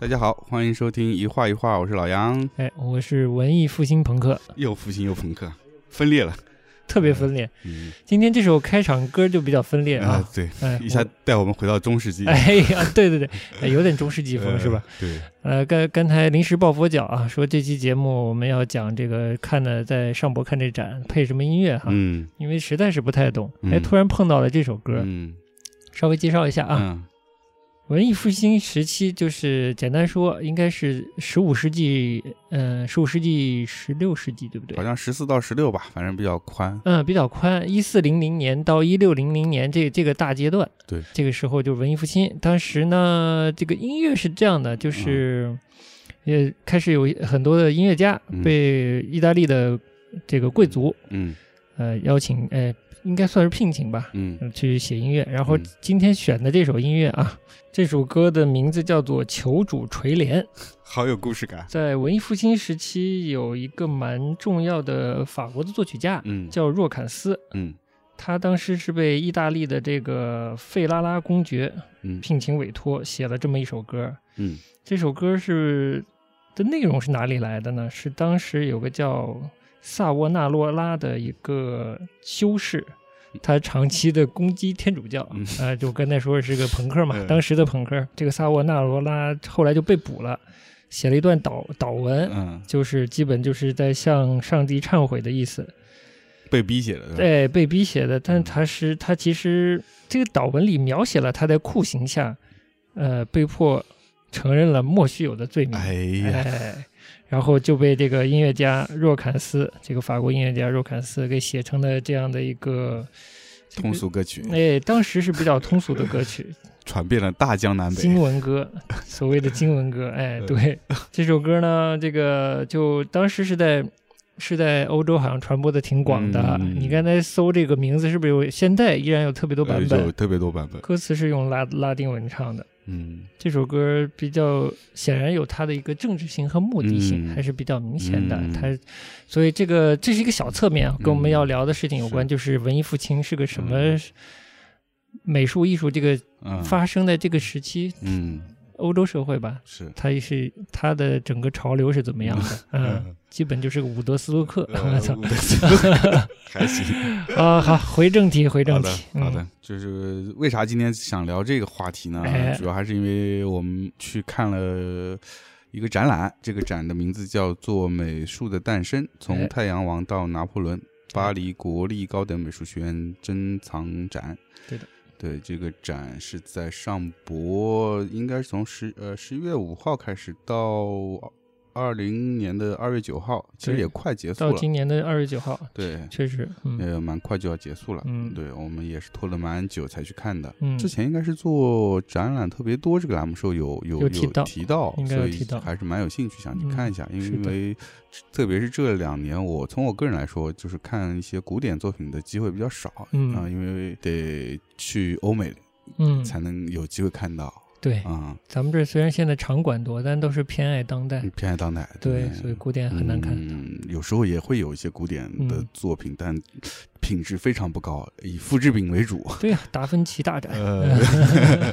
大家好，欢迎收听一画一画，我是老杨。哎，我是文艺复兴朋克，又复兴又朋克，分裂了，特别分裂。嗯今天这首开场歌就比较分裂啊，对，哎，一下带我们回到中世纪，我。哎呀，对对对，哎有点中世纪 风呃是吧？？对，呃，刚刚才临时抱佛脚啊，说这期节目我们要讲这个看的在上博看这展配什么音乐哈，嗯因为实在是不太懂，哎，嗯突然碰到了这首歌，嗯稍微介绍一下啊。嗯文艺复兴时期就是简单说，应该是十五世纪，嗯、十五世纪、十六世纪，对不对好？像十四到十六吧，反正比较宽。嗯，比较宽，一四零零年到一六零零年这这个大阶段，对，这个时候就是文艺复兴。当时呢，这个音乐是这样的，就是也开始有很多的音乐家嗯被意大利的这个贵族嗯呃邀请，呃，应该算是聘请吧，嗯呃去写音乐。然后嗯今天选的这首音乐啊，这首歌的名字叫做《求主垂怜》。好有故事感。在文艺复兴时期，有一个蛮重要的法国的作曲家嗯叫若坎斯。嗯他当时是被意大利的这个费拉拉公爵嗯聘请委托写了这么一首歌。嗯这首歌是的内容是哪里来的呢？是当时有个叫萨沃纳洛拉的一个修士，他长期的攻击天主教，嗯呃，就刚才说是个朋克嘛，嗯当时的朋克。这个萨沃纳罗拉后来就被捕了，写了一段祷祷文。嗯，就是基本就是在向上帝忏悔的意思，被逼写的。对，被逼写的，但嗯他是他其实这个祷文里描写了他在酷刑下，呃，被迫承认了莫须有的罪名，哎呀，哎，然后就被这个音乐家若坎斯，这个法国音乐家若坎斯给写成了这样的一个这 个通俗歌曲哎，当时是比较通俗的歌曲，传遍了大江南北。经文歌，所谓的经文歌，哎，嗯对，这首歌呢，这个就当时是在是在欧洲好像传播的挺广的。嗯你刚才搜这个名字，是不是有现在依然有特别多版本有？特别多版本。歌词是用拉拉丁文唱的。嗯。这首歌比较显然有它的一个政治性和目的性，嗯。还是比较明显的。嗯。它，所以这个这是一个小侧面啊，跟我们嗯。要聊的事情有关，是。就是文艺复兴是个什么嗯。美术艺术这个嗯。发生在这个时期，嗯欧洲社会吧，是它是它的整个潮流是怎么样的？嗯，基本就是个伍德斯托克。呃我操还行。啊！好，回正题，回正题。，嗯好的，就是为啥今天想聊这个话题呢？哎主要还是因为我们去看了一个展览，这个展的名字叫做《美术的诞生：从哎太阳王到拿破仑》，巴黎国立高等美术学院珍藏展。对的，对，这个展是在上博，应该是从十呃十一月五号开始到二零年的二月九号，其实也快结束了。到。今年的二月九号，对，确实，嗯。呃，蛮快就要结束了。嗯。对我们也是拖了蛮久才去看的。嗯，之前应该是做展览特别多这个栏目时候有有有提到提到，应该有所以提到。还是蛮有兴趣想去看一下，因为特别是这两年，我从我个人来说，就是看一些古典作品的机会比较少，嗯。啊，因为得去欧美嗯，才能有机会看到对，啊，咱们这虽然现在场馆多，但都是偏爱当代，偏爱当代，对，所以古典很难看。嗯，有时候也会有一些古典的嗯作品，但品质非常不高，以复制品为主。对呀，达芬奇大展，呃，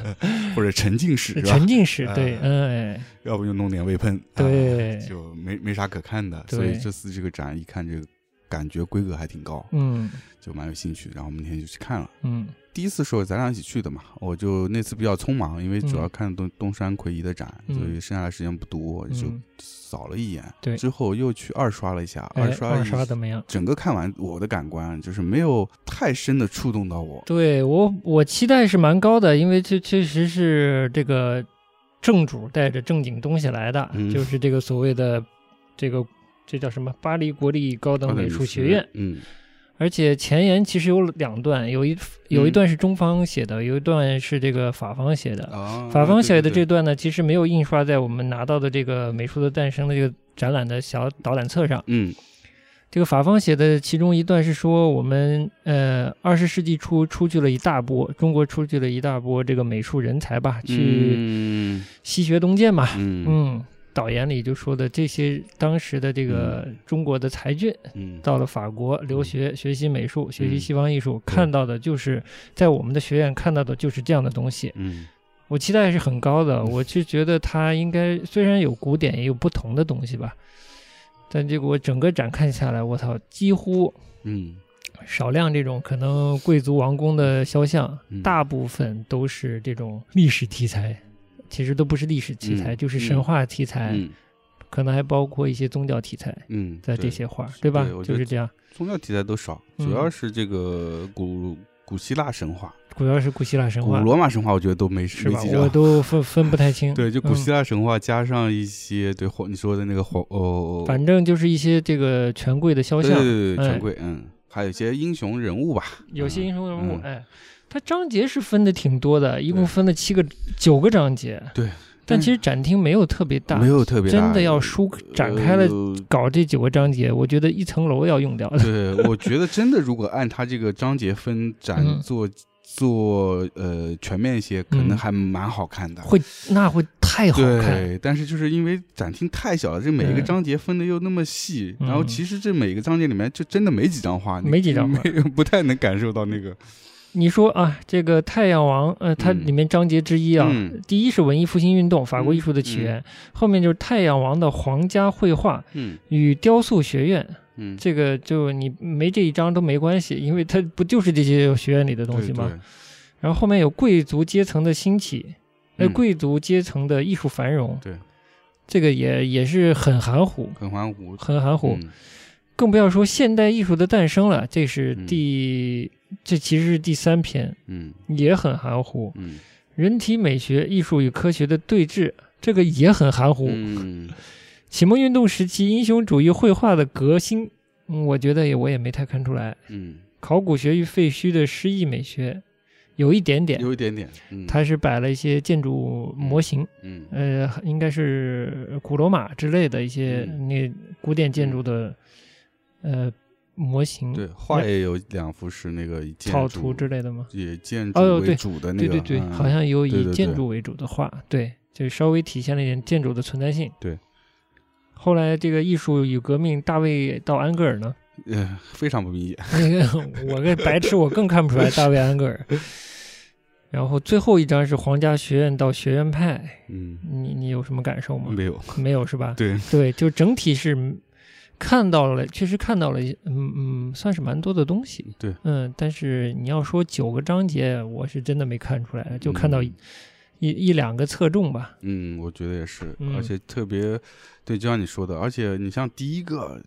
或者沉浸式？沉浸式，呃对，嗯，哎，要不就弄点微喷，对啊就没没啥可看的。所以这次这个展一看，这个感觉规格还挺高，嗯就蛮有兴趣。然后我们那天就去看了。嗯第一次时候咱俩一起去的嘛，我就那次比较匆忙，因为主要嗯看东东山魁夷的展，嗯所以剩下的时间不多，就嗯，扫了一眼。对之后又去二刷了一下，哎，二刷二刷怎么样？整个看完，我的感官就是没有太深的触动到我。对我，我期待是蛮高的，因为确确实是这个正主带着正经东西来的，嗯就是这个所谓的这个这叫什么巴黎国立高等美术学院。嗯而且前言其实有两段，有一有一嗯段是中方写的，有一段是这个法方写的。啊，法方写的这段呢，其实没有印刷在我们拿到的这个《美术的诞生》的这个展览的小导览册上。嗯这个法方写的其中一段是说，我们呃二十世纪初出去了一大波，中国出去了一大波这个美术人才吧，去嗯西学东渐嘛。嗯嗯，导言里就说的这些当时的这个中国的才俊嗯。到了法国留学，学习美术，学习嗯西方艺术，看到的就是在我们的学院看到的就是这样的东西。嗯。我期待是很高的，我就觉得它应该虽然有古典，也有不同的东西吧，但结果整个展看下来，我操，几乎嗯。少量这种可能贵族王宫的肖像，嗯。大部分都是这种历史题材，其实都不是历史题材，嗯就是神话题材，嗯。可能还包括一些宗教题材嗯，在这些画，对吧？就是这样，宗教题材都少，嗯。主要是这个古古希腊神话、主要是古希腊神话。古话，罗马神话，我觉得都没是吧？我都分分不太清。对，就古嗯希腊神话加上一些对皇你说的那个皇哦，反正就是一些这个权贵的肖像，对对对权贵，嗯，还有一些英雄人物吧，有些英雄人物，嗯。哎，它章节是分的挺多的，一共分了七个、九个章节。对，但其实展厅没有特别大，没有特别大真的要书展开了呃搞这九个章节，我觉得一层楼要用掉的。对，我觉得真的，如果按它这个章节分展嗯做、做呃全面一些，可能嗯还蛮好看的。会那会太好看，对，但是就是因为展厅太小了，这每一个嗯章节分的又那么细，然后嗯其实这每个章节里面就真的没几张画，没几张画没 不太能感受到那个。你说啊，这个太阳王，呃，它嗯。里面章节之一啊，嗯。第一是文艺复兴运动，法国嗯艺术的起源，后面就是太阳王的皇家绘画嗯。与雕塑学院，嗯，这个就你没这一章都没关系，因为它不就是这些学院里的东西吗？对？然后后面有贵族阶层的兴起，呃，嗯。贵族阶层的艺术繁荣，对，这个也也是很含糊，很含糊，很含糊。嗯更不要说现代艺术的诞生了，这是嗯。第，这其实是第三篇，嗯。也很含糊。嗯。人体美学、艺术与科学的对峙，这个也很含糊。嗯，启蒙运动时期英雄主义绘画的革新，嗯我觉得也我也没太看出来。嗯，考古学与废墟的诗意美学，有一点点，有一点点，嗯，它是摆了一些建筑模型，嗯。呃，应该是古罗马之类的一些嗯。那古典建筑的、呃模型，对，画也有两幅是那个以草图之类的吗？以建筑为主的那个，对对对，嗯好像有以建筑为主的画，对，就稍微体现了一点建筑的存在性。对。后来这个艺术与革命，大卫到安格尔呢？呃非常不明显。那个我个白痴，我更看不出来大卫安格尔。然后最后一张是皇家学院到学院派，嗯，你你有什么感受吗？没有，没有是吧？对，对，就整体是看到了，确实看到了，嗯嗯，算是蛮多的东西。对，嗯，但是你要说九个章节，我是真的没看出来，就看到一、一一两个侧重吧。嗯，我觉得也是，嗯而且特别，对，就像你说的，而且你像第一个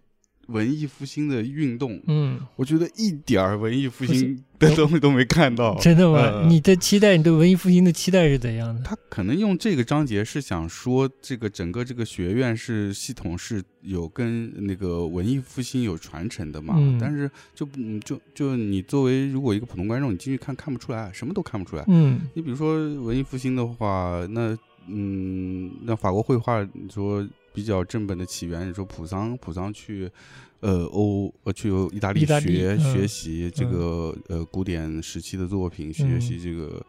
文艺复兴的运动，嗯，我觉得一点儿文艺复复兴的东西都没看到。真的吗？呃你的期待，你对文艺复兴的期待是怎样的？他可能用这个章节是想说，这个整个这个学院是系统是有跟那个文艺复兴有传承的嘛。嗯但是就嗯就就你作为如果一个普通观众，你进去看看不出来，什么都看不出来。嗯你比如说文艺复兴的话，那嗯，那法国绘画，你说比较正本的起源，你说普桑，普桑去呃欧呃去意大利学、嗯学习这个呃古典时期的作品，学嗯习这个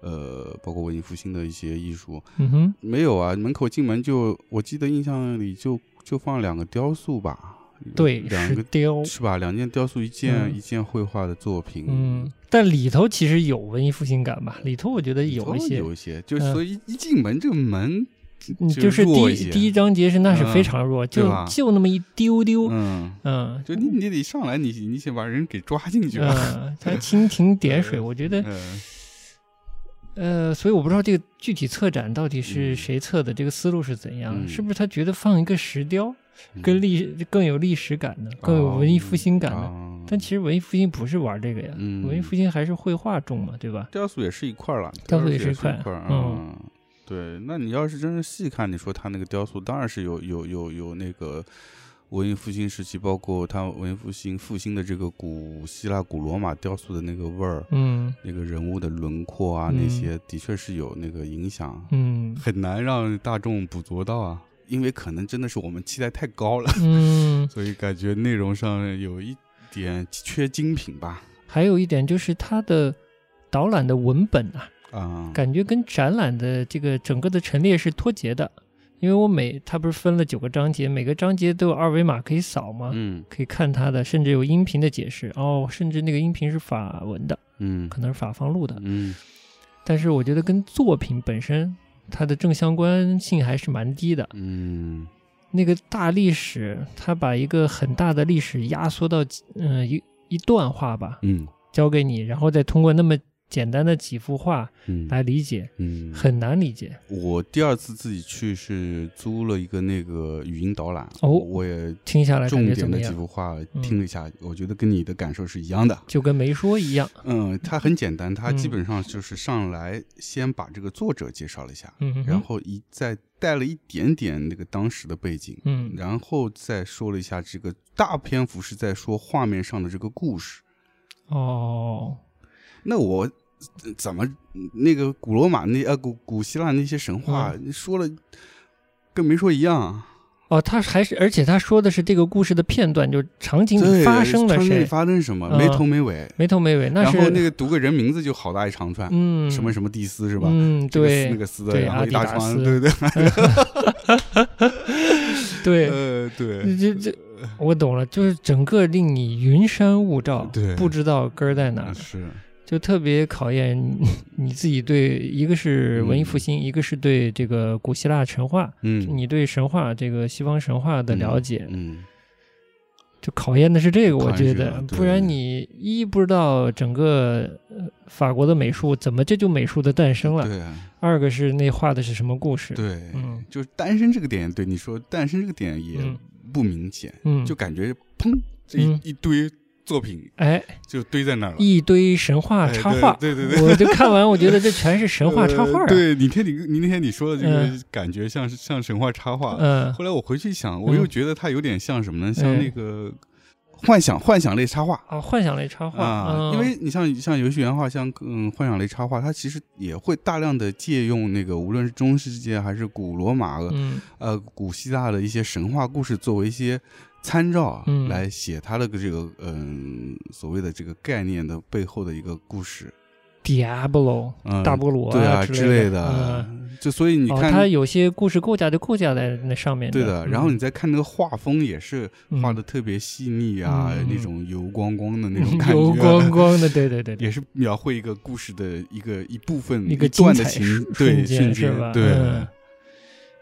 呃包括文艺复兴的一些艺术，嗯哼，没有啊，门口进门就我记得印象里就就放两个雕塑吧，对，两个是雕。是吧？两件雕塑，一件、嗯一件绘画的作品，嗯，但里头其实有文艺复兴感吧？里头我觉得有一些，有一些，就嗯所以一进门这个门嗯，就就是第一第一章节是那是非嗯常弱，就就那么一丢丢，嗯，嗯，就你你得上来，你你先把人给抓进去吧。嗯，它蜻蜓 点水，我觉得，嗯呃，所以我不知道这个具体策展到底是嗯谁策的，这个思路是怎样？嗯是不是他觉得放一个石雕嗯更历更有历史感呢，更有文艺复兴感呢？哦但其实文艺复兴不是玩这个呀，嗯文艺复兴还是绘画重嘛，对吧？雕塑也是一块儿了，雕塑也是一块嗯，对，那你要是真是细看，你说他那个雕塑，当然是有有有有那个。文艺复兴时期，包括他文艺复兴复兴的这个古希腊、古罗马雕塑的那个味儿，嗯那个人物的轮廓啊，嗯那些的确是有那个影响。嗯很难让大众捕捉到啊，因为可能真的是我们期待太高了，嗯，所以感觉内容上有一点缺精品吧。还有一点就是它的导览的文本啊，啊、感觉跟展览的这个整个的陈列是脱节的，因为我每它不是分了九个章节，每个章节都有二维码可以扫吗？嗯。可以看它的，甚至有音频的解释。哦，甚至那个音频是法文的，嗯。可能是法方录的。嗯。但是我觉得跟作品本身它的正相关性还是蛮低的。嗯。那个大历史，它把一个很大的历史压缩到嗯、呃一一段话吧，嗯。交给你，然后再通过那么简单的几幅画嗯来理解，嗯，很难理解。我第二次自己去是租了一个那个语音导览，哦我也听下来感重点的几？幅画嗯听了一下，我觉得跟你的感受是一样的。就跟没说一样。嗯，它很简单，它嗯基本上就是上来先把这个作者介绍了一下，嗯然后一再带了一点点那个当时的背景，嗯然后再说了一下这个大篇幅是在说画面上的这个故事。哦，那我呃怎么那个古罗马那呃古古希腊那些神话、说了跟没说一样啊？哦，他还是，而且他说的是这个故事的片段，就场景里，发生了谁，发生什么，嗯。没头没尾。没头没尾，那是然后那个读个人名字就好大一长串，嗯。什么什么蒂斯是吧？嗯，对那个斯的，然后一大串，对对，对，呃对，这这我懂了，就是整个令你云山雾罩，对。不知道根儿在哪儿，是，就特别考验你 你自己对，一个是文艺复兴，一个是对这个古希腊神话，嗯，你对神话这个西方神话的了解，嗯，就考验的是这个，我觉得不然你一不知道整个呃法国的美术怎么这就美术的诞生了，对啊。二个是那画的是什么故事，对，嗯就是诞生这个点，对你说诞生这个点也嗯。不明显，嗯，就感觉砰，这一嗯。一堆作品哎就堆在那儿了。一堆神话哎插画，对对对。对我就看完，我觉得这全是神话插 画啊，呃对，你听你你那天你说的这个嗯。感觉像是像神话插画，嗯。后来我回去想，我又嗯觉得它有点像什么呢？像嗯那个幻想幻想类插画。啊，幻想类插画啊，嗯。因为你像像游戏原画，像嗯幻想类插画，它其实也会大量的借用那个无论是中世纪还是古罗马、嗯。呃古希腊的一些神话故事作为一些参照啊，嗯。来写它的这个嗯所谓的这个概念的背后的一个故事，，Diablo 嗯，大菠萝对啊之之类的，嗯。就所以你哦，看，它有些故事构架就构架在那上面。对的，然后你嗯再看那个画风也是画的特别细腻啊，嗯那种油光光的那种感觉，油光光的，对对对对，也是描绘一个故事的一个一部分一个段的情对瞬间是吧？对，嗯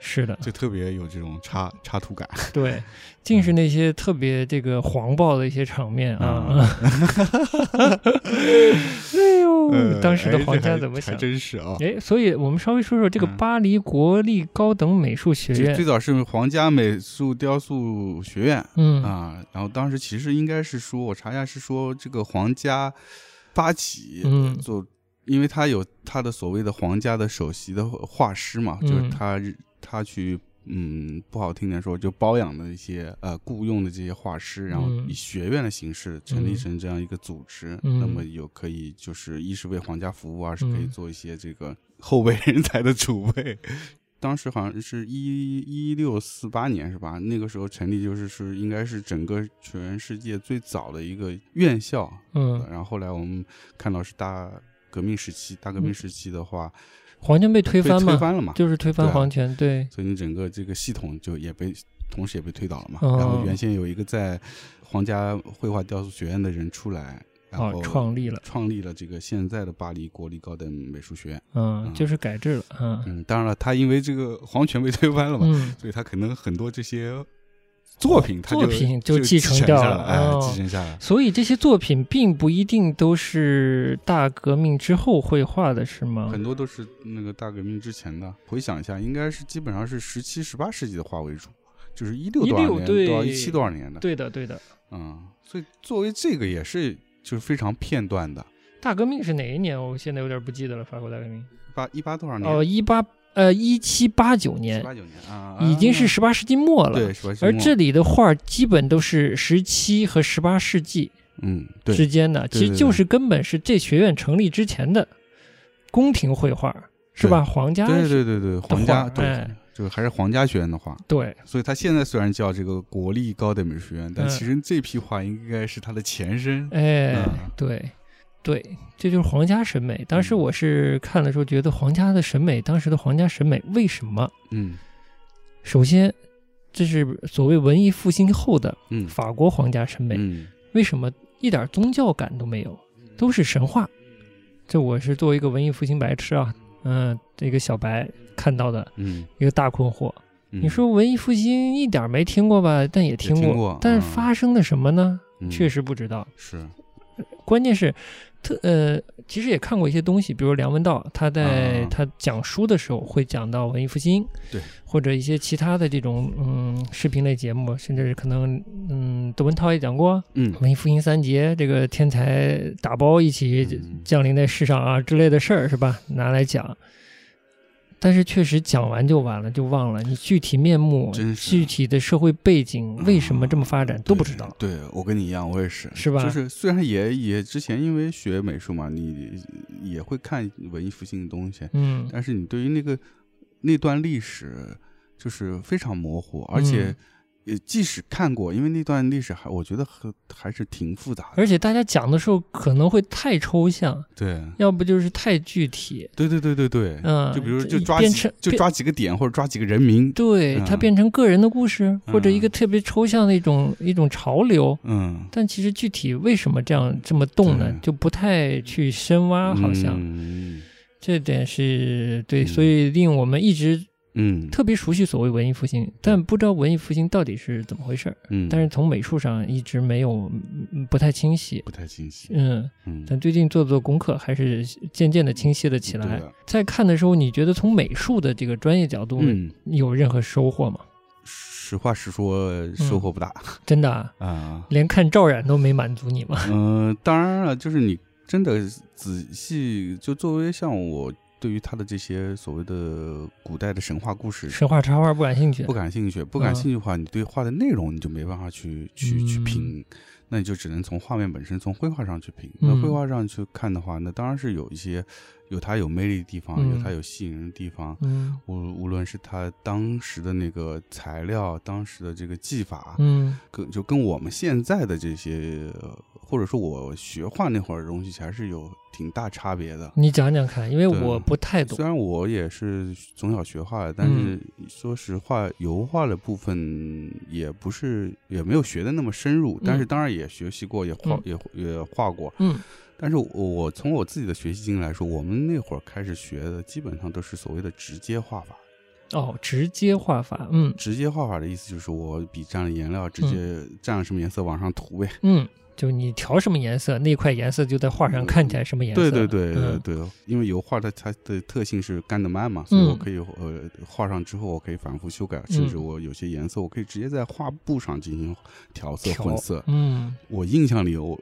是的，就特别有这种插插图感。对，尽是那些特别这个黄暴的一些场面啊。哎呦，呃 当时的皇家怎么想？还真是啊。哎，所以我们稍微说说这个嗯巴黎国立高等美术学院这最。早是皇家美术雕塑学院嗯啊，然后当时其实应该是说，我查一下是说这个皇家发起嗯做，因为他有他的所谓的皇家的首席的画师嘛，就是嗯他他去嗯不好听点说，就包养的一些呃雇佣的这些画师，然后嗯以学院的形式成立嗯成这样一个组织，嗯那么有可以就是一是为皇家服务，二是可以嗯做一些这个后备人才的储备。当时好像是一一六四八年是吧？那个时候成立就是是应该是整个全世界最早的一个院校。嗯，然后后来我们看到是大革命时期，大革命时期的话，皇权被推被翻嘛，推翻了嘛，就是推翻对啊。皇权，对，所以你整个这个系统就也被同时也被推倒了嘛。哦。然后原先有一个在皇家绘画雕塑学院的人出来，然哦后，创立了，创立了这个现在的巴黎国立高等美术学院。嗯，嗯。就是改制了，嗯。嗯，当然了，他因为这个皇权被推翻了嘛，嗯，所以他可能很多这些作品，它就作品就就继承掉了哎，哦继承下来。所以这些作品并不一定都是大革命之后绘画的，是吗？很多都是那个大革命之前的。回想一下，应该是基本上是十七、十八世纪的画为主，就是一六多少16年对到一七多少年的。对的，对的。嗯，所以作为这个也是就是非常片段的。大革命是哪一年？我现在有点不记得了。法国大革命八一八多少年？哦，一八呃一七八九年，八九年啊，已经是啊。十八世纪末了。而这里的画基本都是十七和十八世纪嗯对。之间的，其实就是根本是这学院成立之前的宫廷绘画，是吧？皇家对对对对，皇家对画哎，这个还是皇家学院的画。对。所以他现在虽然叫这个国立高等美术学院，但嗯。其实这批画应该是他的前身。哎，嗯。对，对，这就是皇家审美。当时嗯我是看的时候觉得皇家的审美，当时的皇家审美为什么？嗯首先，这是所谓文艺复兴后的嗯法国皇家审美，嗯为什么一点宗教感都没有，都是神话，这我是作为一个文艺复兴白痴啊，嗯，这个小白看到的嗯，一个大困惑。嗯你说文艺复兴一点没听过吧？但也听听过但发生了什么呢？嗯确实不知道。是，关键是，特呃，其实也看过一些东西，比如梁文道，他在啊他讲书的时候会讲到文艺复兴，对，或者一些其他的这种嗯视频类节目，甚至是可能嗯窦文涛也讲过嗯文艺复兴三杰，这个天才打包一起嗯降临在世上啊之类的事儿是吧？拿来讲。但是确实讲完就完了，就忘了你具体面目、真具体的社会背景为什么这么发展都不知道。对。对我跟你一样，我也是，是吧就是虽然也也之前因为学美术嘛，你也会看文艺复兴的东西，嗯但是你对于那个那段历史就是非常模糊，而且嗯也即使看过，因为那段历史还我觉得还还是挺复杂的。而且大家讲的时候可能会太抽象，对，要不就是太具体。对对对对对，嗯就比如就抓几变成就抓几个点或者抓几个人名，对，它嗯变成个人的故事，或者一个嗯特别抽象的一种一种潮流。嗯，但其实具体为什么这样这么动呢？就不太去深挖，好像、嗯这点是对，嗯所以令我们一直嗯特别熟悉所谓文艺复兴，但不知道文艺复兴到底是怎么回事儿。嗯，但是从美术上一直没有嗯不太清晰。不太清晰，嗯，嗯，但最近做做功课，还是渐渐的清晰了起来。在看的时候，你觉得从美术的这个专业角度嗯，有任何收获吗？实话实说，收获不大真的、啊，啊。连看赵冉都没满足你吗？嗯，当然了，就是你真的仔细，就作为像我对于他的这些所谓的古代的神话故事神话插画不感兴趣不。感兴趣，不感嗯兴趣的话，你对画的内容你就没办法去去去嗯评，那你就只能从画面本身，从绘画上去评。那嗯绘画上去看的话，那当然是有一些有它有魅力的地方，嗯有它有吸引人的地方。嗯无无论是它当时的那个材料，当时的这个技法，嗯跟就跟我们现在的这些，呃或者说我学画那会儿的东西，还是有挺大差别的。你讲讲看，因为我不太懂虽。然我也是从小学画的，但是说实话，油画的部分也不是也没有学的那么深入，但是当然也学习过，也画、也也画过。嗯但是我我从我自己的学习经历来说，我们那会儿开始学的基本上都是所谓的直接画法。哦，直接画法，嗯直接画法的意思就是我笔蘸了颜料，直接蘸了什么颜色往上涂呗。嗯，就你调什么颜色，那块颜色就在画上看起来什么颜色。对对对对嗯对，因为油画的它的特性是干得慢嘛，所以我嗯可以呃画上之后，我可以反复修改，甚至我有些颜色我可以直接在画布上进行调色混色。嗯我印象里，我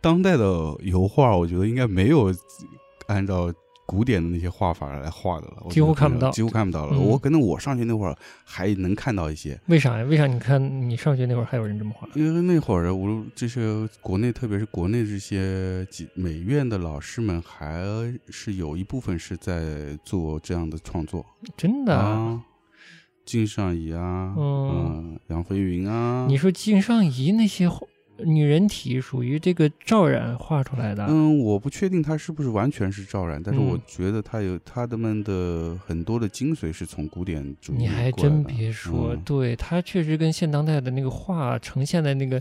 当代的油画，我觉得应该没有按照。古典的那些画法来画的了，几乎看不到几乎看不到了。嗯我可能我上学那会儿还能看到一些，为啥呀？为啥你看你上学那会儿还有人这么画？因为那会儿，无这些国内，特别是国内这些几美院的老师们，还是有一部分是在做这样的创作真的啊？啊，靳尚怡啊，嗯嗯，杨飞云啊，你说靳尚怡那些画女人体属于这个赵冉画出来的？嗯，我不确定他是不是完全是赵冉，但是嗯。我觉得他有他们的很多的精髓是从古典主义你还真别说，嗯。对他确实跟现当代的那个画呈现的那个，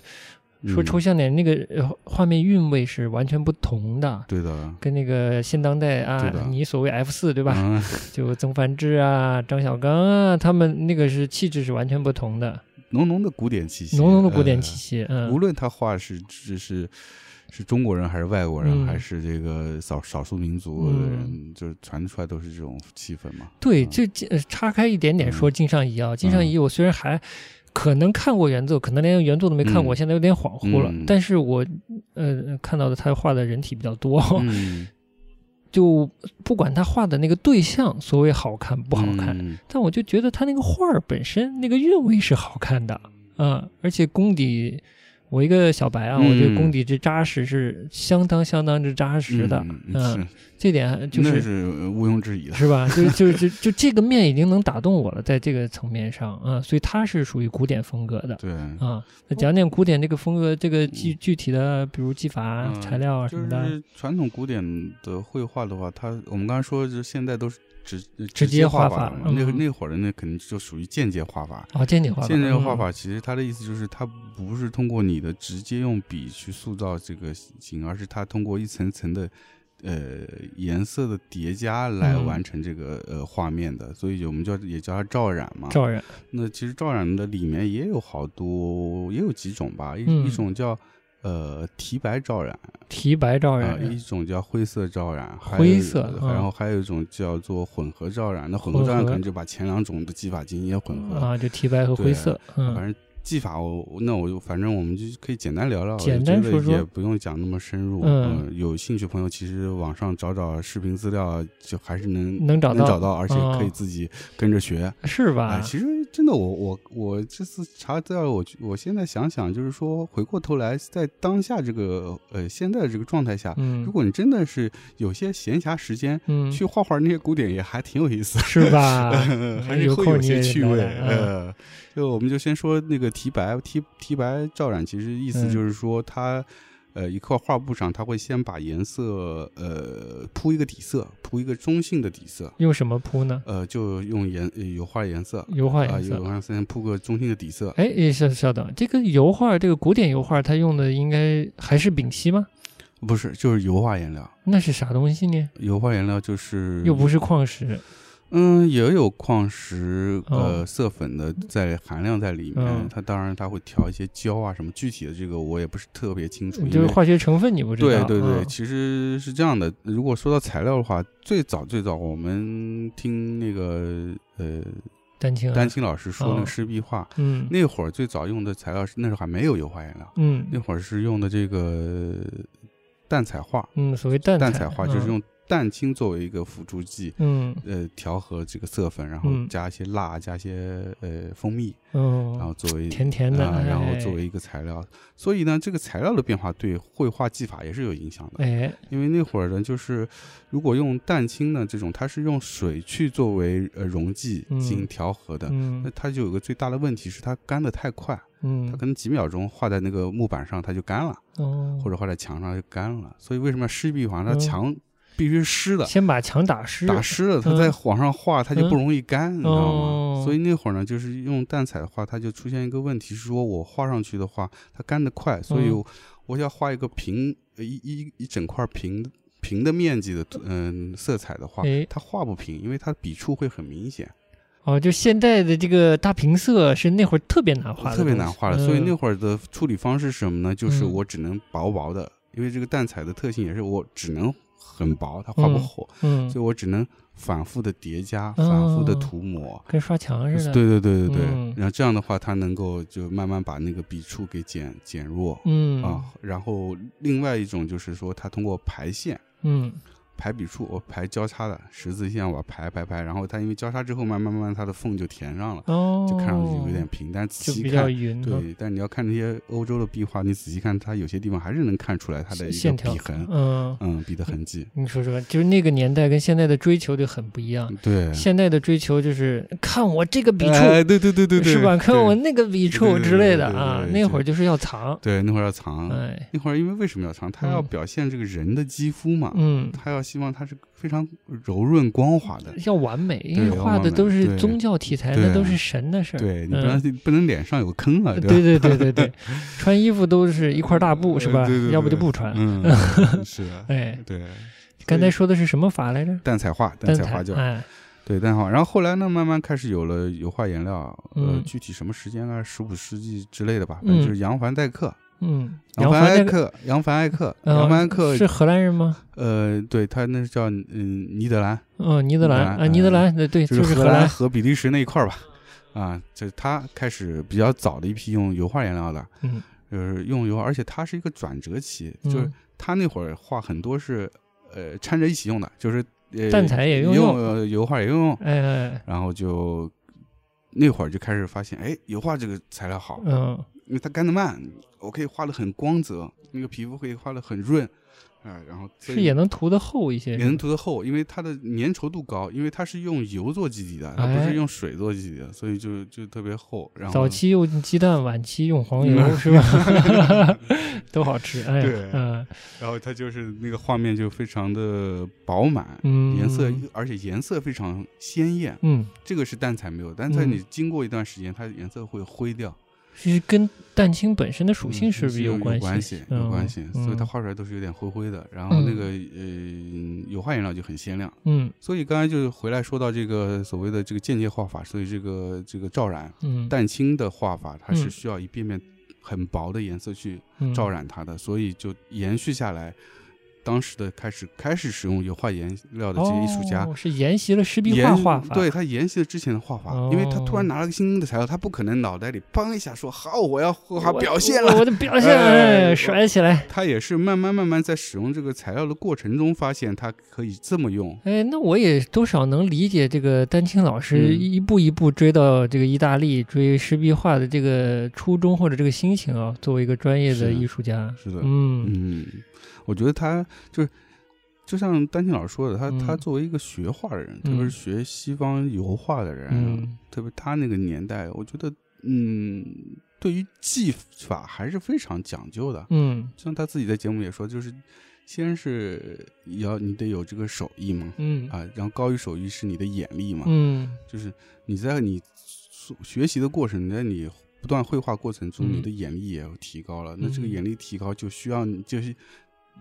说嗯抽象点，那个呃画面韵味是完全不同的。对的，跟那个现当代啊，你所谓 F 四对吧？嗯。就曾梵志啊、张小刚啊，他们那个是气质是完全不同的，浓浓的古典气息，浓浓的古典呃气息。嗯，无论他画是是是是中国人还是外国人，嗯。还是这个少少数民族的嗯。人，就是传出来都是这种气氛嘛。对，嗯。这这呃岔开一点点说嗯。金尚怡啊，金尚怡我虽然还可能看过原作，可能连原作都没看过，嗯。现在有点恍惚了。嗯。但是我呃看到的他画的人体比较多，嗯，就不管他画的那个对象所谓好看不好看，嗯。但我就觉得他那个画儿本身那个韵味是好看的，嗯，而且功底，我一个小白啊，嗯我觉得功底之扎实是相当相当之扎实的，嗯嗯，这点就是毋庸置疑的。是吧？就就就 就这个面已经能打动我了，在这个层面上啊、所以它是属于古典风格的对，啊。那讲讲古典这个风格，这个具具体的，比如技法材料啊什么的，是传统古典的绘画的话，它我们刚才说，就是现在都是直直接画法画嘛。那那会儿的那肯定就属于间接画法。哦，间接画法，间接画嗯法其实它的意思就是，它不是通过你的直接用笔去塑造这个形，而是它通过一层层的呃颜色的叠加来嗯完成这个、呃画面的，所以我们叫也叫它照染嘛。照染，那其实照染的里面也有好多，也有几种吧，一、嗯一种叫呃提白照染，提白照啊、染，一种叫灰色照染，灰色嗯然后还有一种叫做混合照染。那混合照染可能就把前两种的技法进行一些混合。啊，就提白和灰色，嗯，反正技法我那我就反正我们就可以简单聊聊，简单说说也不用讲那么深入。嗯呃有兴趣朋友其实网上找找视频资料，就还是能能找到能找到，而且可以哦自己跟着学。是吧哎，？其实真的，我我我这次查资料，我我现在想想，就是说回过头来，在当下这个呃现在的这个状态下，嗯如果你真的是有些闲暇时间，嗯，去画画那些古典也还挺有意思，是吧？还是有会有些趣味。嗯呃，就我们就先说那个提白，提提白照染，其实意思嗯就是说它。呃，一块画布上，他会先把颜色，呃，铺一个底色，铺一个中性的底色，用什么铺呢？呃，就用颜呃油画颜色，油画啊，颜色油。画先铺个中性的底色，哎，诶稍稍等，这个油画，这个古典油画，它用的应该还是丙烯吗？不是，就是油画颜料。那是啥东西呢？油画颜料就是又不是矿石。嗯，也有矿石哦呃色粉的在含量在里面，嗯它当然它会调一些胶啊什么，具体的这个我也不是特别清楚，因为就是化学成分你不知道？对对对，嗯其实是这样的。如果说到材料的话，最早最早我们听那个呃丹青啊，丹青老师说那哦个湿壁画，嗯那会儿最早用的材料是那时候还没有油画颜料，嗯那会儿是用的这个淡彩画，嗯，所谓淡淡彩彩画就是嗯用蛋清作为一个辅助剂。嗯呃，调和这个色粉，然后嗯加一些蜡，加一些呃蜂蜜，嗯然嗯后作为甜甜的啊，然后哎作为一个材料。所以呢，这个材料的变化对绘画技法也是有影响的。哎因为那会儿呢，就是如果用蛋清呢这种，它是用水去作为呃溶剂嗯进行调和的，那嗯它就有个最大的问题是它干的太快，嗯它嗯可能几秒钟画在那个木板上它就干了，哦，或者画在墙上就干了。所以为什么要湿壁画？它嗯墙必须湿的。先把墙打湿，打湿了，它嗯。再往上画，它就不嗯容易干，你知道哦。吗？所以那会儿呢，就是用淡彩的话，它就出现一个问题，是说我画上去的话，它干得快，所以嗯我我要画一个平呃一一一整块平平的面积的嗯、色彩的话哎，它画不平，因为它笔触会很明显，哦，就现在的这个大平色是那会儿特别难画的，特别难画的。所以那嗯会儿的处理方式是什么呢？就是嗯。我只能薄薄的，因为这个淡彩的特性也是我只能很薄，它画不嗯厚，嗯，所以我只能反复的叠加，反复的哦涂抹。跟刷墙似的，对对对对对，嗯然后这样的话，它能够就慢慢把那个笔触给减减弱、嗯啊。然后另外一种就是说，它通过排线、嗯排笔触，我排交叉的十字线，我排排排，然后它因为交叉之后，慢慢慢慢它的缝就填上了，哦，就看上去有点平，但仔就比较细看。匀，对，但你要看那些欧洲的壁画，你仔细看，它有些地方还是能看出来它的一个线条笔痕，嗯。嗯，笔的痕迹。你说说，就是那个年代跟现在的追求就很不一样。对，现在的追求就是看我这个笔触，哎，对对对对对，是吧？看我那个笔触之类的啊。那会儿就是要藏，对那会儿要藏，哎，那会儿因为为什么要藏？它要嗯表现这个人的肌肤嘛，嗯，它要希望它是非常柔润光滑的。要完美，因为画的都是宗教题材，那都是神的事儿。对你不嗯能、不能脸上有个坑啊，吧？对对对对对，穿衣服都是一块大布是吧要不就不穿。嗯，是啊，哎，对。刚才说的是什么法来着？淡彩画，淡淡彩画教，哎，对淡彩画。然后后来呢，慢慢开始有了油画颜料，呃嗯，具体什么时间啊，十五世纪之类的吧，反正嗯就是杨凡代克，嗯，杨凡艾克，杨凡艾克，呃杨凡艾克，是荷兰人吗？呃，对他那是叫嗯尼德兰，嗯，尼德兰啊，尼德兰对对，就是是荷兰。和比利时那一块儿吧，啊，就是他开始比较早的一批用油画颜料的，嗯就是用油画，而且他是一个转折期，就是嗯，他那会儿画很多是呃掺着一起用的，就是呃淡彩也用用油画也用用，哎哎，然后就那会儿就开始发现，哎，油画这个材料好，嗯因为它干得慢，我可以画的很光泽，那个皮肤可以画的很润，啊、然后是也能涂的厚一些，也能涂的厚，因为它的粘稠度高，因为它是用油做基底的，它不哎是用水做基底的，所以就就特别厚。然后早期用鸡蛋，晚期用黄油，嗯是吧？都好吃，哎对，嗯然后它就是那个画面就非常的饱满，嗯，颜色而且颜色非常鲜艳，嗯，这个是淡彩没有，淡彩嗯你经过一段时间，它的颜色会灰掉，是跟蛋清本身的属性是不是嗯有关关系？有关系，所以它嗯画出来都是有点灰灰的。然后那个呃油画颜料就很鲜亮。嗯所以刚才就回来说到这个所谓的这个间接画法，所以这个这个照染嗯，蛋清的画法，它是嗯需要一遍遍很薄的颜色去嗯照染它的，所以就延续下来。当时的开始开始使用油画颜料的这些艺术家，哦、是沿袭了湿壁画画法，对他沿袭了之前的画法，因为他突然哦拿了个新的材料，他不可能脑袋里嘣一下说好，我要绘画表现了。我的表现，哎哎，甩起来。他也是慢慢慢慢在使用这个材料的过程中，发现他可以这么用。哎，那我也多少能理解这个丹青老师嗯一步一步追到这个意大利追湿壁画的这个初衷或者这个心情啊。作为一个专业的艺术家，是的，嗯嗯，我觉得他就是，就像丹青老师说的，他、嗯。他作为一个学画的人，特别是嗯。学西方油画的人，嗯。特别他那个年代，我觉得，嗯，对于技法还是非常讲究的。嗯。像他自己在节目也说，就是先是要你得有这个手艺嘛，嗯。啊，然后高于手艺是你的眼力嘛，嗯。就是你在你学习的过程，在你不断绘画过程中，嗯。你的眼力也要提高了。那这个嗯。眼力提高，就需要你就是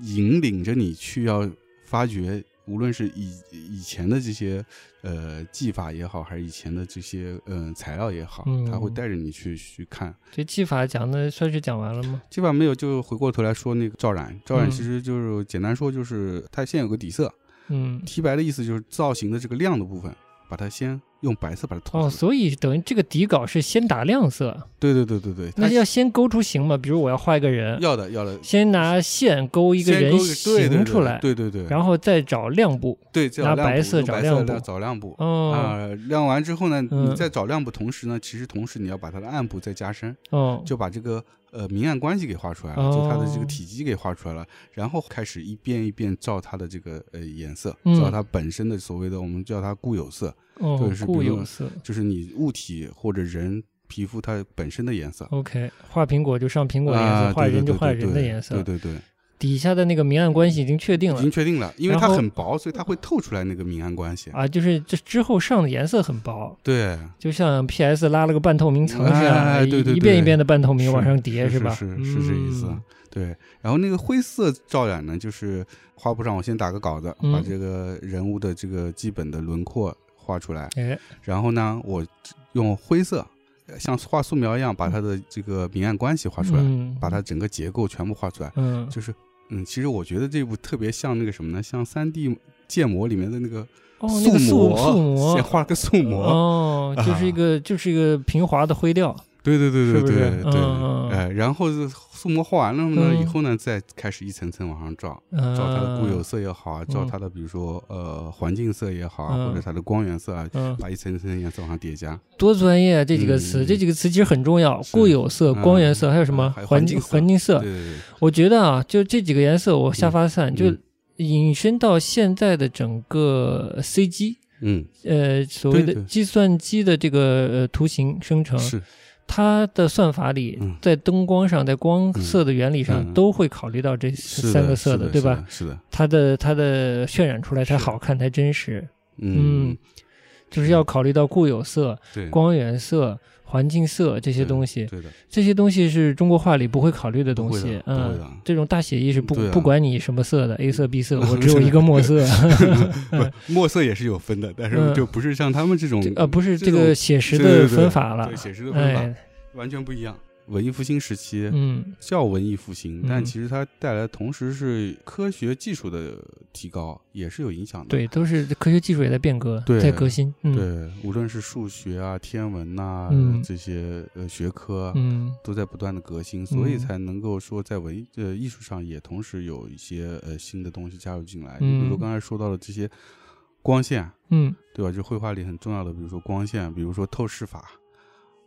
引领着你去要发掘，无论是以以前的这些呃技法也好，还是以前的这些嗯、呃材料也好，他会嗯带着你去去看。这技法讲的算是讲完了吗？基本上没有，就回过头来说那个照染，照染嗯。其实就是简单说就是它先有个底色，嗯，提白的意思就是造型的这个亮的部分，把它先用白色把它涂。哦，所以等于这个底稿是先打亮色，对对对对对，那要先勾出形嘛？比如我要画一个人，要的要的，先拿线勾一个人形出来，对对对，然后再找亮部。对这拿白色找亮部找亮部。哦啊，亮完之后呢，嗯你在找亮部同时呢，其实同时你要把它的暗部再加深，哦，就把这个呃明暗关系给画出来了，就它的这个哦体积给画出来了，然后开始一遍一遍照它的这个呃颜色，嗯照它本身的所谓的我们叫它固有色，哦就是，固有色。就是你物体或者人皮肤它本身的颜色。OK，画苹果就上苹果的颜色，啊，画人就画人的颜色。对对对，底下的那个明暗关系已经确定了。已经确定了，因为它很薄，所以它会透出来那个明暗关系。啊，就是这之后上的颜色很薄，对，就像 PS 拉了个半透明层这样，哎对对一一遍一遍的半透明往上叠，是吧？是是是这意思。嗯。对，然后那个灰色照染呢，就是画布上我先打个稿子，嗯。把这个人物的这个基本的轮廓画出来，哎，然后呢，我用灰色，像画素描一样，把它的这个明暗关系画出来，嗯，把它整个结构全部画出来。嗯。就是，嗯，其实我觉得这部特别像那个什么呢？像三 D 建模里面的那个哦，那个素模，先画了个素模。哦，就是一啊个就是一个平滑的灰调，对对对对对对，哎，然后是素模画完了呢，嗯。以后呢，再开始一层层往上照，嗯，照它的固有色也好啊，照嗯它的比如说呃环境色也好啊，嗯。或者它的光源色啊，嗯，把一层层颜色往上叠加。多专业啊！这几个词，嗯。这几个词其实很重要，固有色、嗯。光源色，还有什么？环境环境色。我觉得啊，就这几个颜色，我下发散，就嗯。引申到现在的整个 CG，嗯，呃，所谓的计算机的这个呃图形生成，是它的算法里嗯，在灯光上，在光色的原理上嗯都会考虑到这三个色的，对吧？？是的，它的它的渲染出来才好看，才真实。嗯嗯，就是要考虑到固有色、光源色、环境色这这些东西，对的，这些东西是中国画里不会考虑的东西嗯，这种大写意是不啊不管你什么色的，A 色、B 色，我只有一个墨色。不，墨色也是有分的，但是嗯就不是像他们这种这呃，不是这这个写实的分法了对。写实的分法哎，完全不一样。文艺复兴时期嗯叫文艺复兴，但嗯其实它带来同时是科学技术的提高，也是有影响的。对，都是科学技术也在变革，对在革新。嗯对，无论是数学啊、天文呐、嗯这些呃学科，嗯都在不断的革新，所以嗯才能够说在文艺呃艺术上也同时有一些呃新的东西加入进来。嗯你比如说刚才说到的这些光线，嗯对吧？就绘画里很重要的，比如说光线，比如说透视法、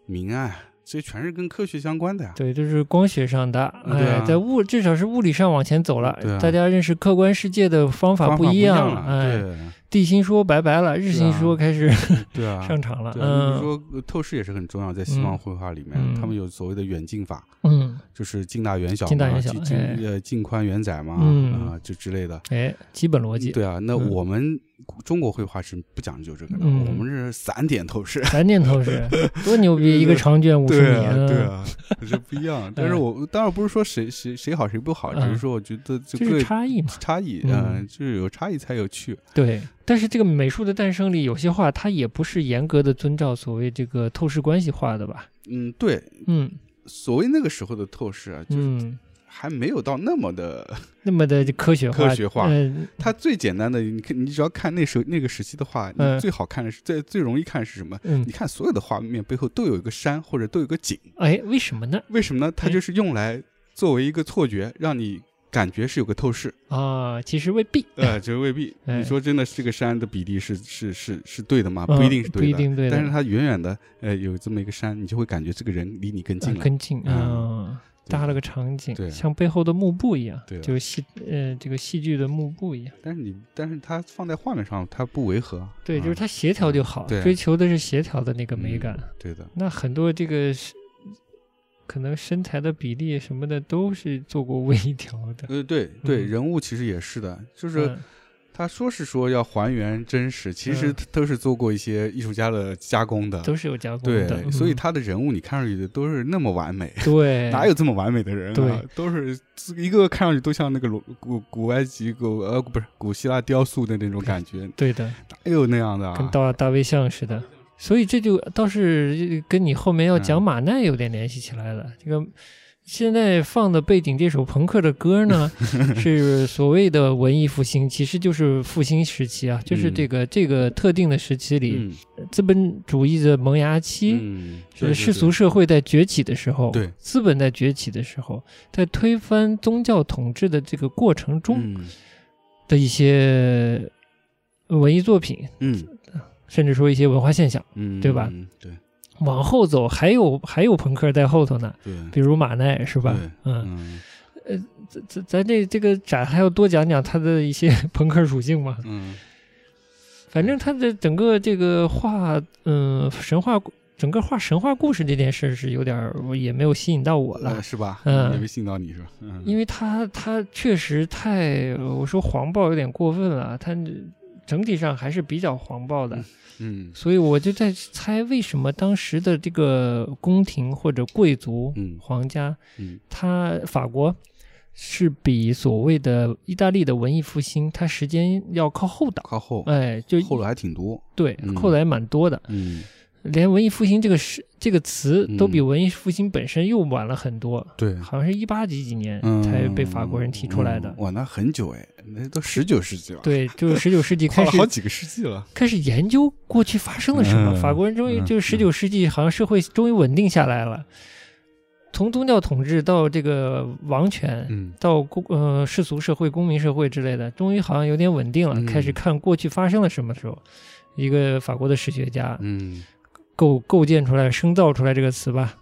明暗，这些全是跟科学相关的呀。对，就是光学上的，哎，在物至少是物理上往前走了大家认识客观世界的方法方法一不样了，哎，对地心说拜拜了，日心说开始对啊，上场了，对啊，你比如嗯。说呃透视也是很重要，在西方嗯绘画里面，嗯。他们有所谓的远近法，嗯。就是近大远小嘛，近大远小近呃近宽远窄嘛，嗯。啊就之类的。哎，基本逻辑。对啊，那嗯。我们中国绘画是不讲究这个的，嗯。我们是散点透视。散点透视 多牛逼，一个长卷五十米，对啊，这不一样。但是我当然不是说谁谁谁好谁不好，只嗯是说我觉得这这个是差异嘛。差异，嗯。嗯，就是有差异才有趣。对，但是这个美术的诞生里，有些画它也不是严格的遵照所谓这个透视关系画的吧？嗯，对，嗯所谓那个时候的透视啊，就是嗯，还没有到那么的。那么的科学化，科学化嗯它最简单的，你看，你只要看那时候那个时期的画，嗯你最好看的是最最容易看是什么？嗯你，看所有的画面背后都有一个山或者都有个景，哎，为什么呢？为什么呢？它哎就是用来作为一个错觉，让你感觉是有个透视。啊，其实未必，呃，这未必。哎你说真的，这个山的比例是是是是对的吗？嗯不一定是不对的。不一定对的但是它远远的，呃，有这么一个山，你就会感觉这个人离你更近了。更近嗯啊，搭了个场景，对像背后的幕布一样，就是戏呃这个戏剧的幕布一样。但是你，但是它放在画面上，它不违和。对，就是啊它协调就好，对追求的是协调的那个美感。嗯对的，那很多这个是可能身材的比例什么的都是做过微调的，呃，对对，嗯人物其实也是的，就是嗯他说是说要还原真实，其实嗯都是做过一些艺术家的加工的。都是有加工对的，，所以嗯他的人物你看上去的都是那么完美，对 哪有这么完美的人啊？对都是一个个看上去都像那个罗古古埃及古呃不是古希腊雕塑的那种感觉，对的，哪有那样的跟啊？大大卫像似的。所以这就倒是跟你后面要讲嗯。马奈有点联系起来了。这个现在放的背景这首朋克的歌呢，是所谓的文艺复兴，其实就是复兴时期啊，就是嗯。这个这个特定的时期里，嗯。资本主义的萌芽期，嗯，是世俗社会在崛起的时候，对资本在崛起的时候，在推翻宗教统治的这个过程中嗯。的一些文艺作品，嗯甚至说一些文化现象。嗯，对吧嗯？对往后走，还有还有朋克在后头呢，对，比如马奈是吧？嗯，呃咱咱咱这这个展还要多讲讲他的一些 朋克属性嘛。嗯反正他的整个这个画，嗯、神话整个画神话故事这件事是有点也没有吸引到我了呃，是吧？嗯也没吸引到你是吧？嗯，因为他他确实太，我说黄暴有点过分了，他整体上还是比较黄暴的，嗯所以我就在猜，为什么当时的这个宫廷或者贵族、嗯。皇家，嗯。他法国是比所谓的意大利的文艺复兴，它时间要靠后的，靠后。哎，就后来还挺多，对嗯。后来蛮多的，嗯连文艺复兴这个是这个词都比嗯文艺复兴本身又晚了很多，对，好像是一八几几年嗯才被法国人提出来的嗯。哇，那很久哎，那都十九世纪了，，对，就是十九世纪 开始好几个世纪了，开始研究过去发生了什么。嗯法国人终于嗯就是十九世纪，好像社会终于稳定下来了，从宗教统治到这个王权，嗯到公呃世俗社会、公民社会之类的，终于好像有点稳定了，嗯开始看过去发生了什么时候。一个法国的史学家嗯构构建出来、生造出来这个词吧，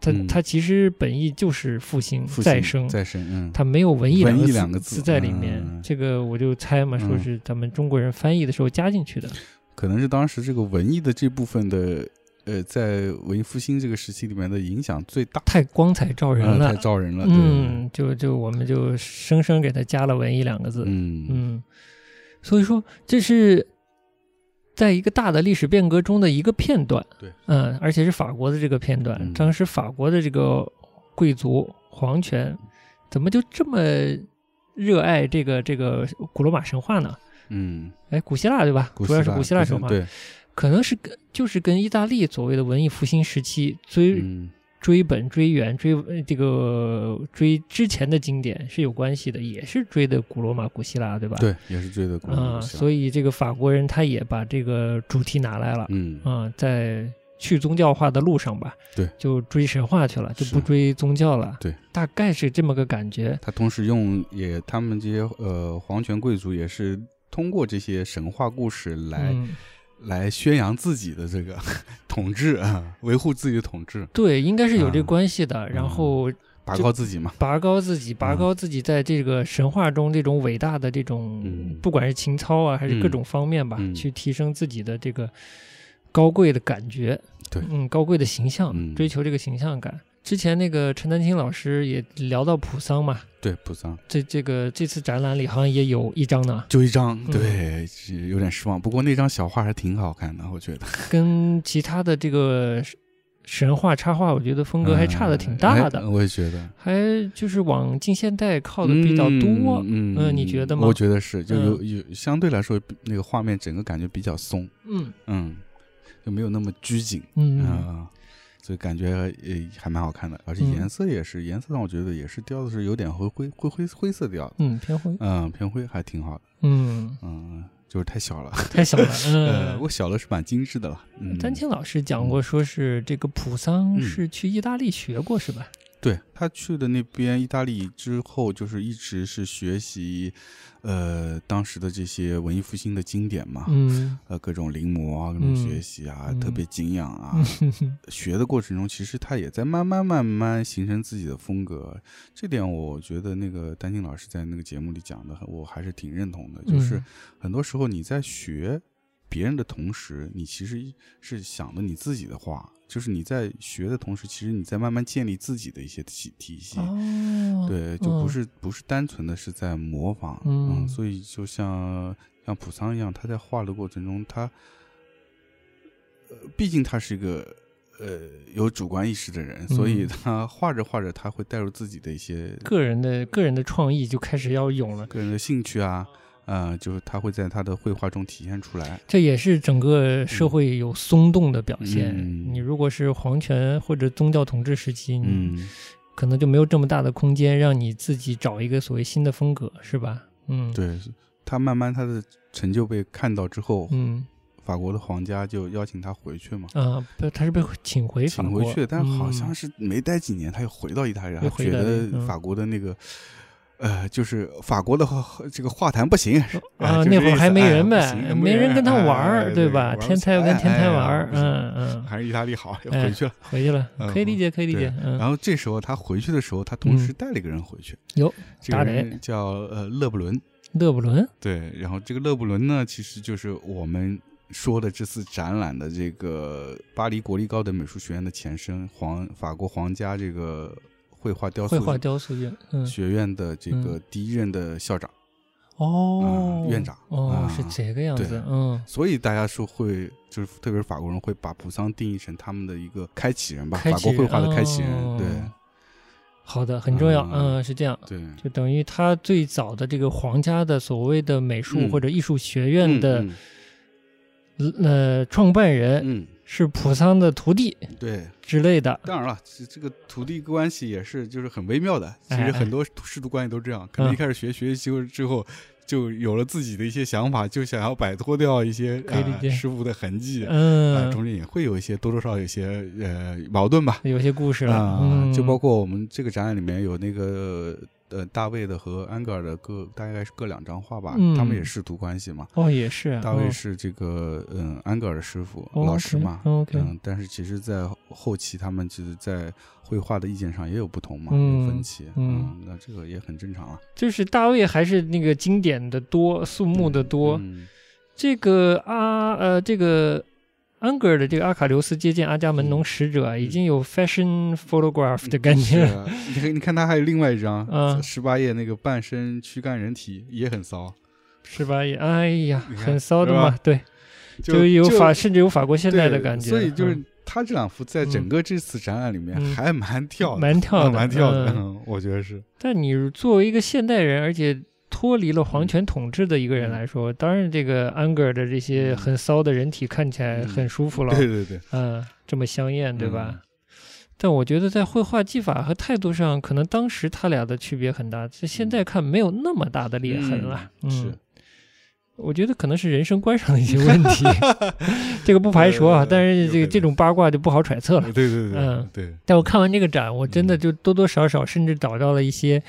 它嗯。他其实本意就是复兴、再生，再生，嗯，它没有文艺文艺两两个字字在里面。嗯这个我就猜嘛，说嗯。是咱们中国人翻译的时候加进去的。可能是当时这个文艺的这部分的，呃，在文艺复兴这个时期里面的影响最大，太光彩照人嗯了，太照人了，对，嗯，就就我们就生生给它加了“文艺”两个字，嗯。嗯，所以说这是在一个大的历史变革中的一个片段，对，嗯，而且是法国的这个片段，嗯。当时法国的这个贵族皇权怎么就这么热爱这个这个古罗马神话呢？嗯，哎，古希腊对吧？主要是古希腊神话，对，可能是跟就是跟意大利所谓的文艺复兴时期追、嗯追本、追源、追呃这个追之前的经典是有关系的，也是追的古罗马、古希腊，对吧？对，也是追的古啊、以所以这个法国人他也把这个主题拿来了，嗯啊、在去宗教化的路上吧，对，就追神话去了，就不追宗教了，对，大概是这么个感觉。他同时用也他们这些呃皇权贵族也是通过这些神话故事来、嗯，来宣扬自己的这个 统治啊，维护自己的统治，对，应该是有这啊关系的。然后拔高自己嘛。拔高自己，拔高自己在这个神话中这种伟大的这种，嗯不管是情操啊，还是各嗯种方面吧，嗯去提升自己的这个高贵的感觉，对嗯，高贵的形象，嗯追求这个形象感。之前那个陈丹青老师也聊到普桑嘛，对，普桑。这这个这次展览里好像也有一张呢，就一张，嗯。对，是有点失望。不过那张小画还挺好看的，我觉得。跟其他的这个神话插画，我觉得风格还差的挺大的，哎我也觉得。还就是往近现代靠的比较多。嗯嗯你觉得吗？我觉得是，就有有相对来说，那个画面整个感觉比较松，嗯。嗯，就没有那么拘谨。嗯。啊。所以感觉呃还蛮好看的，而且嗯。颜色也是，颜色上我觉得也是雕的是有点灰灰灰灰灰色调，嗯，偏灰。嗯，偏灰还挺好的，嗯，嗯，就是太小了，太小了。呃，嗯，我小了是蛮精致的了，嗯，丹青。老师讲过，说是这个普桑嗯。是去意大利学过，是吧？对他去的那边意大利之后，就是一直是学习，呃，当时的这些文艺复兴的经典嘛，嗯呃，各种临摹啊，各种嗯学习啊，嗯特别敬仰啊。学的过程中，其实他也在慢慢慢慢形成自己的风格。这点我觉得那个丹青老师在那个节目里讲的，我还是挺认同的。就是嗯很多时候你在学别人的同时，你其实是想的你自己的话，就是你在学的同时，其实你在慢慢建立自己的一些体体系。哦，对，就不是、不是单纯的是在模仿，嗯所以就像像普桑一样，他在画的过程中，他，呃，毕竟他是一个呃有主观意识的人，所以嗯他画着画着，他会带入自己的一些个人的个人的创意就开始要有了。个人的兴趣啊，呃，就是他会在他的绘画中体现出来。这也是整个社会有松动的表现。嗯你如果是皇权或者宗教统治时期，嗯，可能就没有这么大的空间让你自己找一个所谓新的风格，是吧？嗯，，对他慢慢他的成就被看到之后，嗯法国的皇家就邀请他回去嘛。啊，不，他是被请回法国，请回去，但好像嗯是没待几年，他又回到意大利，他觉得法国的那个，呃，就是法国的话这个画坛不行哎啊，就那会儿还没人呗，没人跟他玩哎儿，对吧？天才要跟天才哎玩儿，嗯嗯，还是意大利好，回去了。回去了，嗯可以理解，可以理解，嗯，然后这时候他回去的时候，他同时带了一个人回去，哟，这个人叫呃勒布伦，勒布伦，对，然后这个勒布伦呢，其实就是我们说的这次展览的这个巴黎国立高等美术学院的前身，皇法国皇家这个绘画雕塑绘画雕塑院，嗯，学院的这个第一任的校长，哦。啊，院长。哦，啊。是这个样子，嗯，所以大家说会就是特别是法国人会把普桑定义成他们的一个开启人吧，人法国绘画的开启人，哦。对。好的，很重要，嗯。嗯，是这样。对。就等于他最早的这个皇家的所谓的美术嗯。或者艺术学院的、嗯。呃创办人嗯，是普桑的徒弟嗯对，之类的，当然了，这这个徒弟关系也是就是很微妙的。其实很多师徒关系都这样，可能嗯一开始学学习之后，就有了自己的一些想法，就想要摆脱掉一些师傅的痕迹。啊，嗯，中间也会有一些多多少少有些呃矛盾吧。有些故事了，啊、嗯，就包括我们这个展览里面有那个呃大卫的和安格尔的各大概是各两张画吧，嗯他们也师徒关系嘛。哦，也是啊，大卫哦是这个嗯安格尔的师傅、哦老师嘛，OK，嗯，但是其实，在后期他们其实，在绘画的意见上也有不同嘛，嗯有分歧，嗯那这个也很正常啊。就是大卫还是那个经典的多，肃穆的多。嗯这个啊呃，这个安格尔的这个阿卡琉斯接见阿伽门农使者啊，已经有 fashion photograph 的感觉。你看，你看他还有另外一张，嗯十八页那个半身躯干人体也很骚，十八页哎呀，很骚的嘛，对，就有法，甚至有法国现代的感觉。所以就是嗯他这两幅在整个这次展览里面嗯。还蛮跳的，蛮跳的，嗯蛮跳的，嗯。嗯我觉得是。但你作为一个现代人，而且脱离了皇权统治的一个人来说，当然这个安格尔的这些嗯。很骚的人体看起来嗯很舒服了，对对对，嗯，这么香艳，对吧？嗯。但我觉得在绘画技法和态度上，可能当时他俩的区别很大，这现在看没有那么大的裂痕了。嗯，是，我觉得可能是人生观上的一些问题，这个不排除啊。呃但是这个这种八卦就不好揣测了。对对对嗯对，但我看完这个展，我真的嗯。就多多少少甚至找到了一些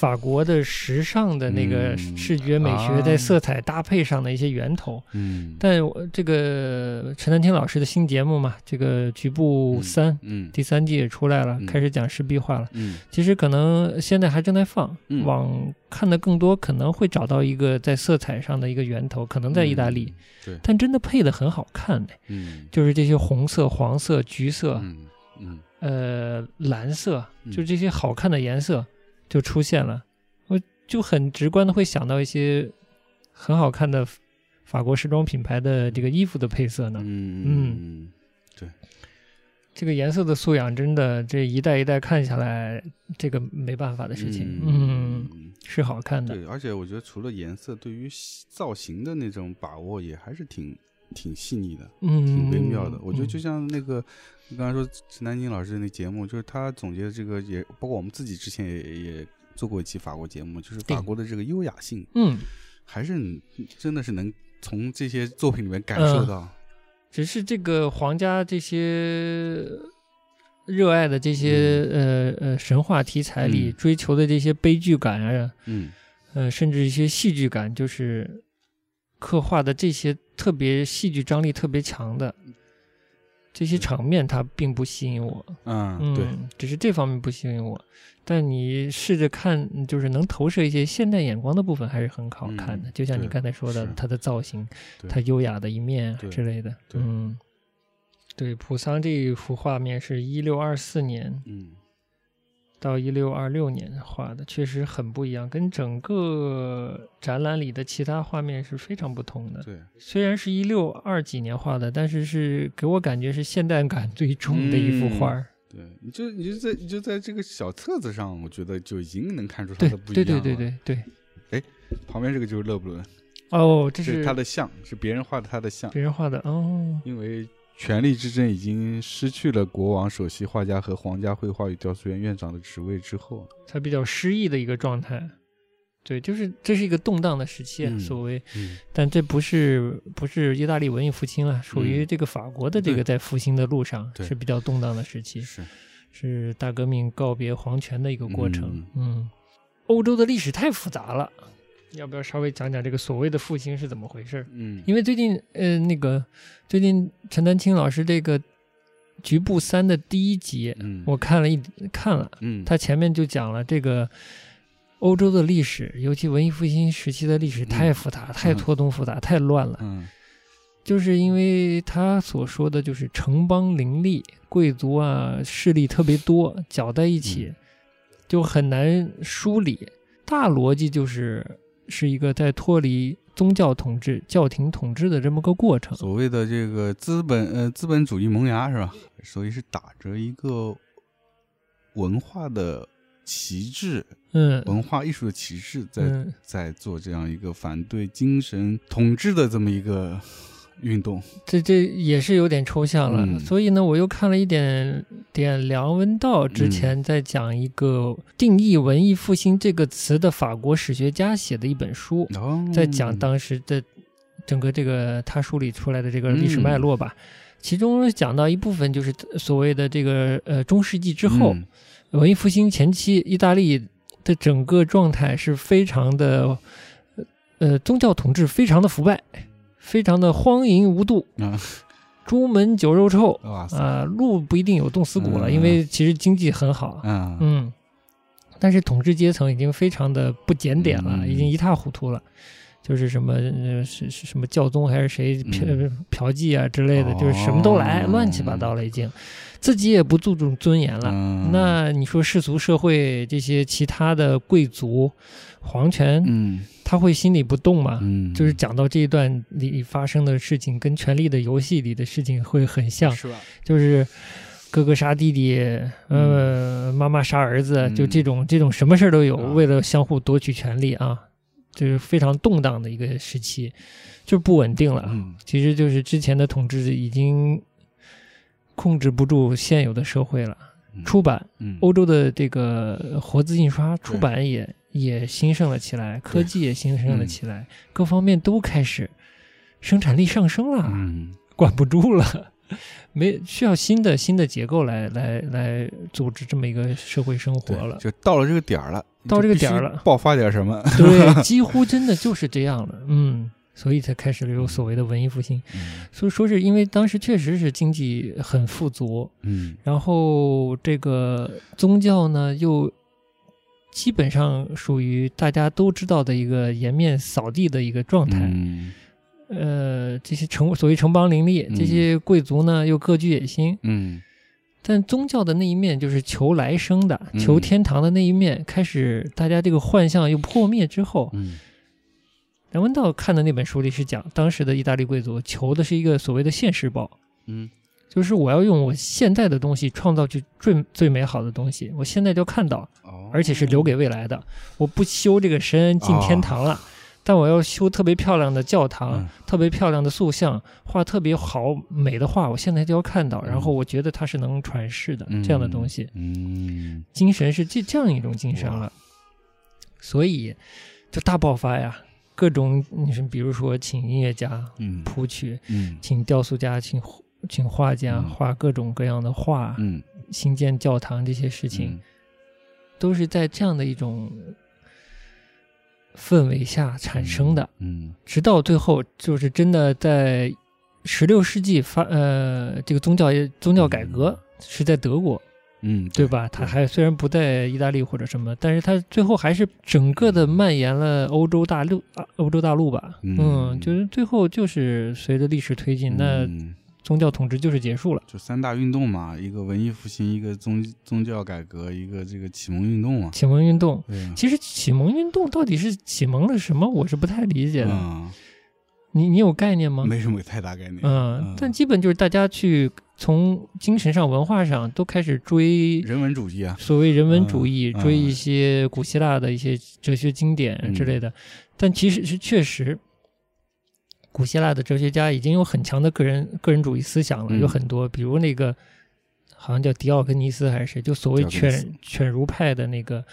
法国的时尚的那个嗯视觉美学啊在色彩搭配上的一些源头。嗯，但我这个陈丹青老师的新节目嘛，这个局部三、嗯。第三季也出来了，嗯。开始讲湿壁画了。嗯。其实可能现在还正在放，嗯。往看的更多，可能会找到一个在色彩上的一个源头，可能在意大利，，对，但真的配的很好看的，嗯。就是这些红色、黄色、橘色，嗯嗯。呃蓝色，嗯。就这些好看的颜色就出现了，我就很直观的会想到一些很好看的法国时装品牌的这个衣服的配色呢。嗯。嗯这个颜色的素养真的这一代一代看下来，这个没办法的事情，嗯，嗯，是好看的，对，而且我觉得除了颜色，对于造型的那种把握也还是挺挺细腻的。嗯，挺微妙的。我觉得就嗯像那个你刚才说陈丹青老师的那节目，就是他总结的这个也，包括我们自己之前也也做过一期法国节目，就是法国的这个优雅性，嗯，还是真的是能从这些作品里面感嗯受到。只是这个皇家这些热爱的这些、呃呃神话题材里嗯追求的这些悲剧感啊，嗯呃，甚至一些戏剧感，就是刻画的这些特别戏剧张力特别强的这些场面，它并不吸引我。嗯，嗯，对，只是这方面不吸引我。但你试着看，就是能投射一些现代眼光的部分，还是很好看的。嗯就像你刚才说的，它的造型，它优雅的一面之类的。对嗯，对，普桑这一幅画面是一六二四年嗯到一六二六年画的，确实很不一样，跟整个展览里的其他画面是非常不同的。对，虽然是一六二几年画的，但是是给我感觉是现代感最重的一幅画儿。对，你就你就在你就在这个小册子上，我觉得就已经能看出它对的不一样了。对对对对对。旁边这个就是勒布伦，哦，这这是他的像，是别人画的他的像。别人画的哦。因为权力之争已经失去了国王、首席画家和皇家绘画与雕塑院院长的职位之后，才比较失意的一个状态。对，就是这是一个动荡的时期啊，嗯所谓，嗯。但这不是不是意大利文艺复兴了，属于嗯这个法国的这个在复兴的路上对。是比较动荡的时期，是。是大革命告别皇权的一个过程。嗯。嗯，欧洲的历史太复杂了，要不要稍微讲讲这个所谓的复兴是怎么回事儿？嗯，因为最近呃那个最近陈丹青老师这个局部三的第一集，嗯我看了一看了。嗯他前面就讲了这个欧洲的历史，尤其文艺复兴时期的历史太复杂、太错综复杂、太乱了。嗯就是因为他所说的就是城邦林立，贵族啊势力特别多，搅在一起，嗯就很难梳理。大逻辑就是是一个在脱离宗教统治、教廷统治的这么个过程。所谓的这个资本呃资本主义萌芽是吧？所以是打着一个文化的旗帜，嗯文化艺术的旗帜在、嗯，在做这样一个反对精神统治的这么一个运动。这这也是有点抽象了。嗯所以呢，我又看了一点点梁文道之前在讲一个定义“文艺复兴”这个词的法国史学家写的一本书，哦，在讲当时的整个这个他梳理出来的这个历史脉络吧。其中讲到一部分就是所谓的这个呃中世纪之后，嗯文艺复兴前期，意大利的整个状态是非常的，呃，宗教统治非常的腐败，非常的荒淫无度，啊，朱门酒肉臭哇塞，啊、路不一定有冻死骨了，嗯。因为其实经济很好，嗯。嗯，但是统治阶层已经非常的不检点了，嗯。已经一塌糊涂了。就是什么呃是是什么教宗还是谁嫖、嗯嫖妓啊之类的，就是什么都来，哦。乱七八糟了，已经，自己也不注重尊严了。嗯。那你说世俗社会这些其他的贵族、皇权，嗯。他会心里不动吗？嗯，就是讲到这一段里发生的事情，跟《权力的游戏》里的事情会很像，是吧？就是哥哥杀弟弟，呃，妈妈杀儿子，嗯。就这种这种什么事儿都有，啊。为了相互夺取权利啊，就是非常动荡的一个时期，就不稳定了。嗯其实就是之前的统治已经控制不住现有的社会了。嗯出版，嗯欧洲的这个活字印刷出版也也兴盛了起来，科技也兴盛了起来，各方面都开始生产力上升了，嗯管不住了。没需要新的新的结构来来来组织这么一个社会生活了，就到了这个点儿了，到这个点儿了爆发点什么？对，几乎真的就是这样了，嗯，所以才开始了有所谓的文艺复兴。嗯所以说是因为当时确实是经济很富足，嗯然后这个宗教呢，又基本上属于大家都知道的一个颜面扫地的一个状态。嗯呃，这些城所谓城邦林立，嗯。这些贵族呢又各具野心，嗯。但宗教的那一面，就是求来生的、嗯。求天堂的那一面，开始大家这个幻象又破灭之后，嗯。梁文道看的那本书里是讲，当时的意大利贵族求的是一个所谓的现世报，嗯。就是我要用我现在的东西创造出最最美好的东西，我现在就看到，哦，而且是留给未来的。我不修这个身进天堂了，但我要修特别漂亮的教堂，嗯。特别漂亮的塑像，画特别好美的画，我现在就要看到，嗯。然后我觉得它是能传世的、这样的东西。嗯。精神是这这样一种精神了，所以就大爆发呀，各种你是比如说请音乐家嗯。谱曲，嗯。请雕塑家，请请画家嗯。画各种各样的画，嗯。新建教堂这些事情，都是在这样的一种氛围下产生的。嗯直到最后，就是真的在十六世纪发呃，这个宗教宗教改革是在德国，嗯，对吧？它还虽然不在意大利或者什么，但是它最后还是整个的蔓延了欧洲大陆啊，欧洲大陆吧。嗯就是最后就是随着历史推进，那嗯宗教统治就是结束了。就三大运动嘛，一个文艺复兴，一个宗宗教改革，一个这个启蒙运动嘛。启蒙运动，其实启蒙运动到底是启蒙了什么？我是不太理解的。嗯，你你有概念吗？没什么太大概念。嗯，但基本就是大家去从精神上、文化上都开始追人文主义啊，所谓人文主义，嗯追一些古希腊的一些哲学经典之类的。但其实是确实，古希腊的哲学家已经有很强的个人个人主义思想了，嗯。有很多，比如那个好像叫狄奥根尼斯还是谁，就所谓犬犬儒派的那个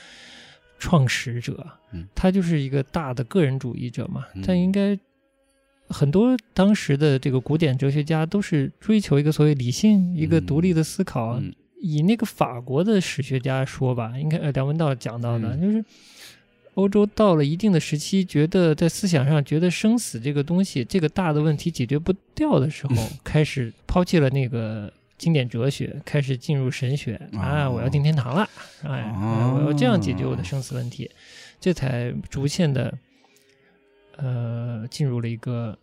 创始者，嗯。他就是一个大的个人主义者嘛。嗯。但应该很多当时的这个古典哲学家都是追求一个所谓理性、一个独立的思考。嗯。以那个法国的史学家说吧，应该呃梁文道讲到的，嗯。就是欧洲到了一定的时期，觉得在思想上觉得生死这个东西，这个大的问题解决不掉的时候，开始抛弃了那个经典哲学，开始进入神学啊，哦我要进天堂了，哎，哦。我要这样解决我的生死问题，这才逐渐的呃进入了一个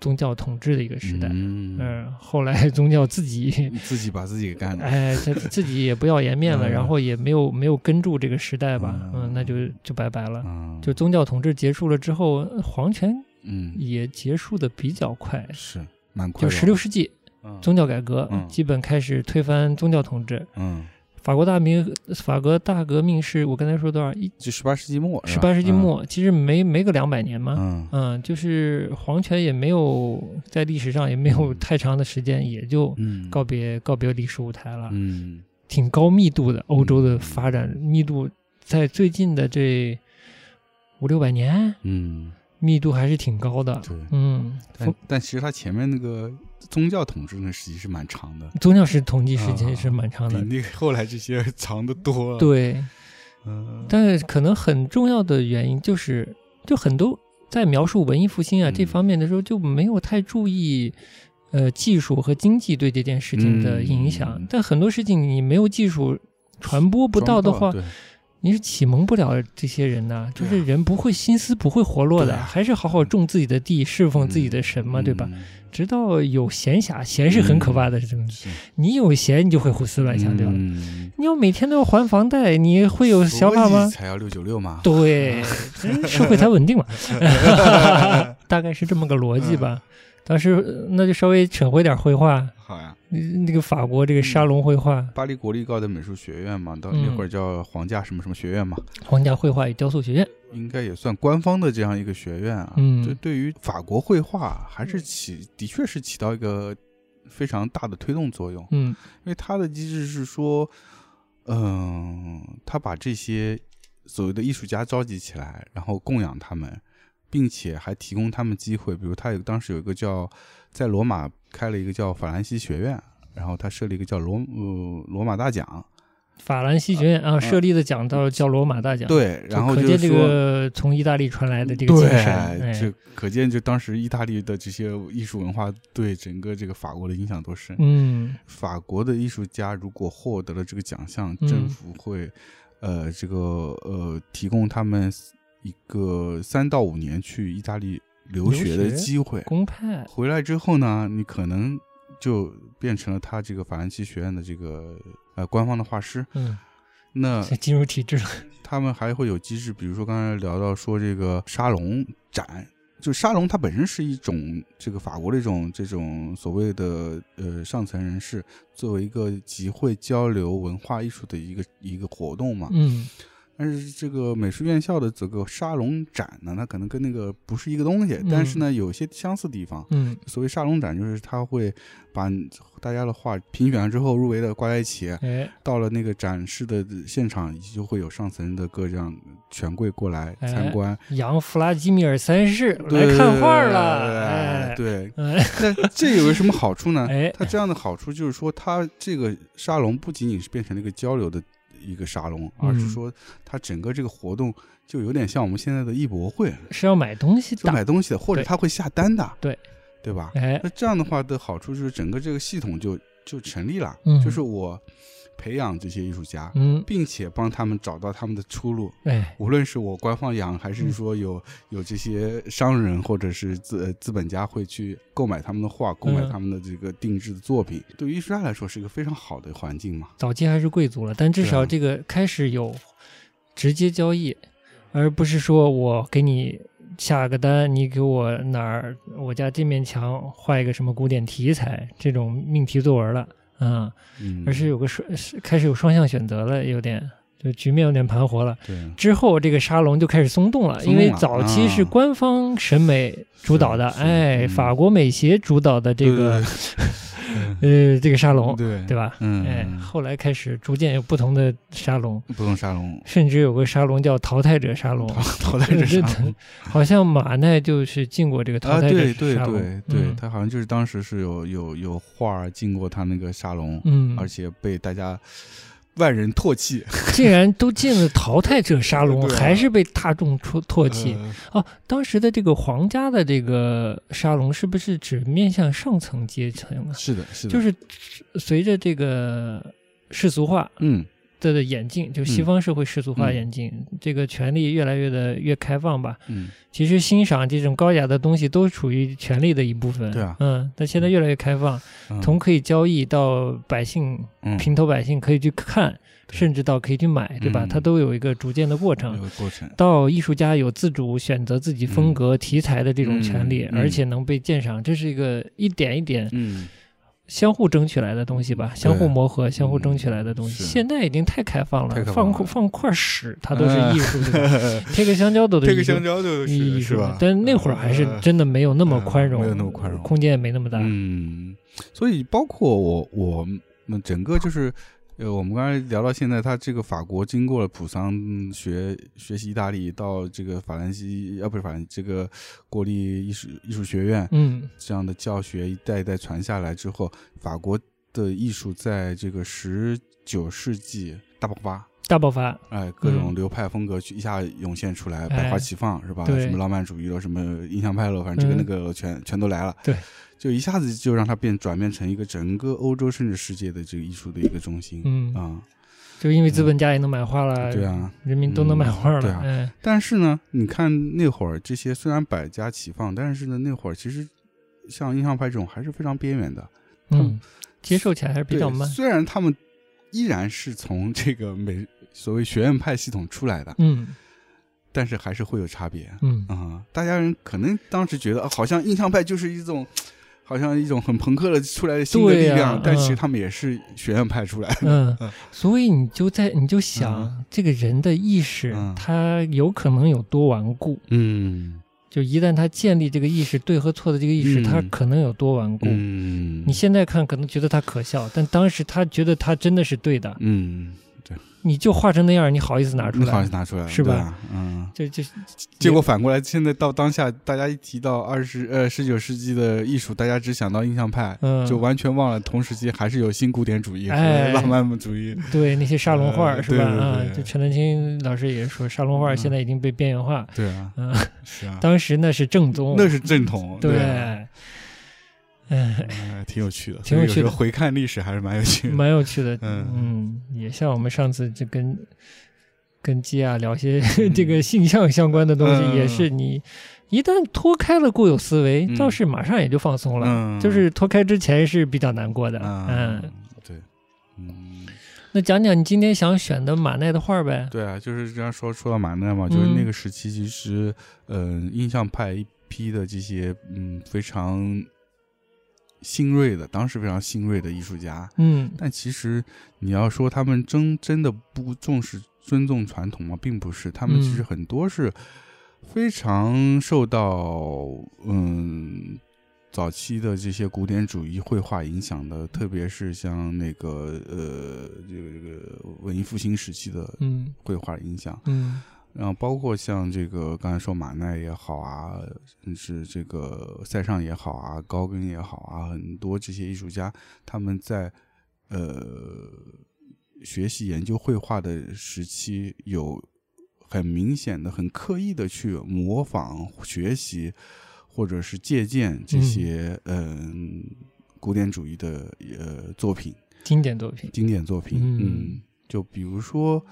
宗教统治的一个时代。嗯，嗯，后来 宗教自己 自己把自己给干了。哎，他自己也不要颜面了，嗯然后也没有没有跟住这个时代吧，嗯嗯，那就就拜拜了。嗯，就宗教统治结束了之后，皇权嗯也结束的比较快，是蛮快就的。十六世纪嗯宗教改革嗯基本开始推翻宗教统治。嗯，法国大明法国大革命是我刚才说多少？一就十八世纪末，十八世纪，末，其实没没个两百年嘛。嗯嗯，就是皇权也没有在历史上也没有嗯太长的时间，也就嗯，告别告别历史舞台了。嗯挺高密度的，欧洲的发展密度在最近的这五六百年，嗯，密度还是挺高的。对。嗯，但但其实它前面那个宗教统治那时期是蛮长的，宗教是统计时间啊是蛮长的，比那个后来这些长得多。，对。嗯，但是可能很重要的原因就是，就很多在描述文艺复兴啊、嗯这方面的时候，就没有太注意。呃，技术和经济对这件事情的影响，嗯但很多事情你没有技术传播不到的话，对你是启蒙不了这些人呐、就是人不会心思不会活络的，啊还是好好种自己的地，侍奉自己的神嘛，对吧？？嗯直到有闲暇，闲是很可怕的东西。是你有闲，你就会胡思乱想，对吧？嗯你要每天都要还房贷，你会有想法吗？才要六九六嘛。对，嗯社会才稳定嘛，大概是这么个逻辑吧。当时呃那就稍微扯回点绘画，好呀，嗯那个法国这个沙龙绘画、巴黎国立高等美术学院嘛，到嗯。那会儿叫皇家什么什么学院嘛，皇家绘画与雕塑学院，应该也算官方的这样一个学院啊。嗯。这对于法国绘画还是起，的确是起到一个非常大的推动作用。嗯。因为它的机制是说，嗯、他把这些所谓的艺术家召集起来，然后供养他们，并且还提供他们机会。比如他有当时有一个叫在罗马开了一个叫法兰西学院，然后他设立一个叫罗呃罗马大奖，法兰西学院啊设立的奖道叫罗马大奖，对，然后就是可见这。个从意大利传来的这个精神，就可见就当时意大利的这些艺术文化对整个这个法国的影响多深。嗯法国的艺术家如果获得了这个奖项，嗯政府会呃这个呃提供他们一个三到五年去意大利留学的机会。公派，回来之后呢，你可能就变成了他这个法兰西学院的这个呃官方的画师。嗯，那这进入体制了。他们还会有机制，比如说刚才聊到说这个沙龙展，就沙龙它本身是一种这个法国的一种这种所谓的呃上层人士作为一个集会交流文化艺术的一个一个活动嘛。嗯但是这个美术院校的这个沙龙展呢，它可能跟那个不是一个东西，嗯但是呢有些相似地方。嗯所谓沙龙展，就是他会把大家的画评选了之后入围的挂在一起，哎到了那个展示的现场，就会有上层的各这样权贵过来哎参观，杨弗拉基米尔三世对来看画了。哎，对，哎那这有个什么好处呢？哎它这样的好处就是说，它这个沙龙不仅仅是变成了一个交流的一个沙龙，而是嗯说它整个这个活动就有点像我们现在的艺博会，是要买东西的。买东西的，或者对他会下单的，对对吧？哎那这样的话的好处就是整个这个系统就就成立了，嗯就是我培养这些艺术家，嗯。并且帮他们找到他们的出路。哎。无论是我官方养，还是嗯。说有有这些商人或者是资呃资本家会去购买他们的画，购买嗯。他们的这个定制的作品，对于艺术家来说是一个非常好的环境嘛。早期还是贵族了，但至少这个开始有直接交易，而不是说我给你下个单，你给我哪儿我家这面墙画一个什么古典题材这种命题作文了，啊、嗯，而是有个双是开始有双向选择了，有点就局面有点盘活了。对。之后这个沙龙就开始松动了，动了因为早期是啊。官方审美主导的，哎，嗯。法国美协主导的这个 呃这个沙龙，对。对吧？嗯，哎，嗯后来开始逐渐有不同的沙龙，不同沙龙，甚至有个沙龙叫淘汰者沙龙，淘 淘汰者沙龙。好像马奈就是进过这个淘啊，汰者对对沙龙，对对，对他好像就是当时是有有有画进过他那个沙龙，嗯，而且被大家万人唾弃，竟然都进了淘汰者沙龙，啊。还是被大众唾唾弃。呃哦，当时的这个皇家的这个沙龙是不是只面向上层阶层啊？是的，是的，就是随着这个世俗化嗯的眼镜，就西嗯。方社会世俗化嗯。演进，这个权力越来越的越开放吧。嗯，其实欣赏这种高雅的东西都属于权力的一部分。对啊嗯，但现在越来越开放，嗯。从可以交易到百姓嗯。平头百姓可以去看，甚至到可以去买，对吧？嗯。它都有一个逐渐的过程有。个过程，到艺术家有自主选择自己风格、题材的这种权利，而且能被鉴赏，这是一个一点一点嗯，相互争取来的东西吧，相互磨合、相互争取来的东西。是现在已经太开放了，放了放放块屎，它都是艺术？贴个香蕉都是艺术这个香。蕉就是艺术吧？但那会儿还是呃真的没有那么宽容，呃没有那么宽容空间也没那么大。嗯，所以包括我我们整个就是。呃，我们刚才聊到现在，他这个法国经过了普桑学学习意大利，到这个法兰西啊，不是法兰这个国立艺术艺术学院嗯。这样的教学一代一代传下来之后，法国的艺术在这个十九世纪大爆发，大爆发，哎，各种嗯。流派风格去一下涌现出来，哎。百花齐放是吧？对。什么浪漫主义了，什么印象派了，反正这个嗯那个全、全都来了。对，就一下子就让它变转变成一个整个欧洲甚至世界的这个艺术的一个中心。嗯。啊，就因为资本家也能买画了，对啊。人民都能买画了，嗯对啊。哎，但是呢，你看那会儿这些虽然百家齐放，但是呢，那会儿其实像印象派这种还是非常边缘的，嗯，接受起来还是比较慢，虽然他们依然是从这个美所谓学院派系统出来的，嗯但是还是会有差别。嗯啊、大家人可能当时觉得，啊好像印象派就是一种，好像一种很朋克的出来的新的力量，但其实嗯他们也是学院派出来的。嗯 嗯，所以你就在你就想嗯这个人的意识嗯，他有可能有多顽固。嗯就一旦他建立这个意识对和错的这个意识，嗯他可能有多顽固。嗯，你现在看可能觉得他可笑，但当时他觉得他真的是对的。嗯，你就画成那样，你好意思拿出来你好意思拿出来是吧啊嗯，就就结果反过来，现在到当下，大家一提到二十呃十九世纪的艺术，大家只想到印象派，嗯就完全忘了同时期还是有新古典主义和哎浪漫主义。对那些沙龙画、呃是吧？就陈丹青老师也说，沙龙画嗯现在已经被边缘化。对啊，嗯，是啊，当时那是正宗，那是正统。对。啊嗯，呃，挺有趣的，挺有趣的。回看历史还是蛮有趣的。蛮有趣的。嗯。嗯，也像我们上次就跟跟基亚聊些 这个性向相关的东西，嗯。也是你一旦脱开了固有思维，嗯。倒是马上也就放松了。嗯。就是脱开之前是比较难过的。嗯嗯，，对，嗯，那讲讲你今天想选的马奈的画呗？对啊，就是这样说说到马奈嘛，就是嗯那个时期，其实，嗯、印象派一批的这些，嗯，非常新锐的，当时非常新锐的艺术家，嗯但其实你要说他们真真的不重视尊重传统吗？并不是，他们其实嗯很多是非常受到嗯早期的这些古典主义绘画影响的，特别是像那个呃这个这个文艺复兴时期的嗯绘画影响。嗯然后包括像这个刚才说马奈也好啊，甚至这个塞尚也好啊，高更也好啊，很多这些艺术家他们在呃学习研究绘画的时期，有很明显的、很刻意的去模仿、学习或者是借鉴这些嗯、古典主义的呃作品。经典作品。经典作品，嗯嗯，就比如说，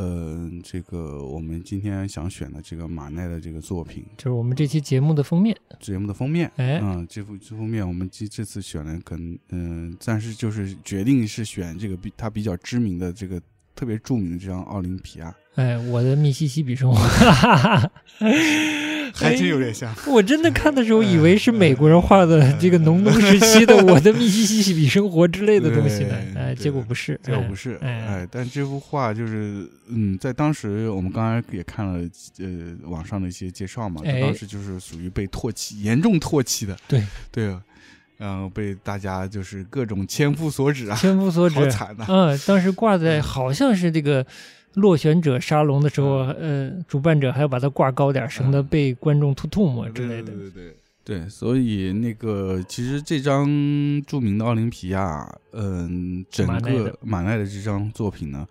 呃，这个我们今天想选的这个马奈的这个作品，就是我们这期节目的封面，节目的封面，哎嗯，这幅这封面我们这这次选了可能，嗯、暂时就是决定是选这个比他比较知名的这个特别著名的这张奥林匹亚，哎，我的密西西比生活，还真有点像，我真的看的时候以为是美国人画的这个农奴时期的我的密西西比生活之类的东西呢，对哎，结果不是，结果不是，哎。哎，但这幅画就是，嗯，在当时我们刚才也看了，呃，网上的一些介绍嘛，哎。当时就是属于被唾弃、严重唾弃的，对。对啊，然后被大家就是各种千夫所指啊，千夫所指。好，惨呐、嗯，当时挂在好像是这个落选者沙龙的时候，呃，主办者还要把它挂高点儿，省得被观众吐唾沫之类的。对。对对对。对，所以那个其实这张著名的奥林匹亚，嗯，整个马奈的。马奈的这张作品呢，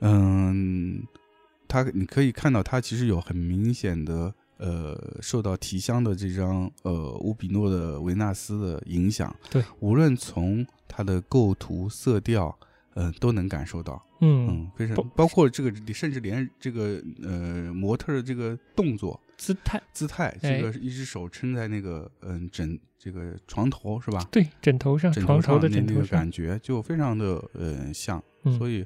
嗯，它你可以看到它其实有很明显的呃受到提香的这张呃乌比诺的维纳斯的影响，对，无论从它的构图、色调，嗯、都能感受到，嗯，嗯，非常包括这个，甚至连这个呃模特的这个动作。姿态，姿态，哎这个一只手撑在那个嗯枕这个床头是吧？对，枕头上，枕床头的那那个感觉就非常的呃像，嗯，所以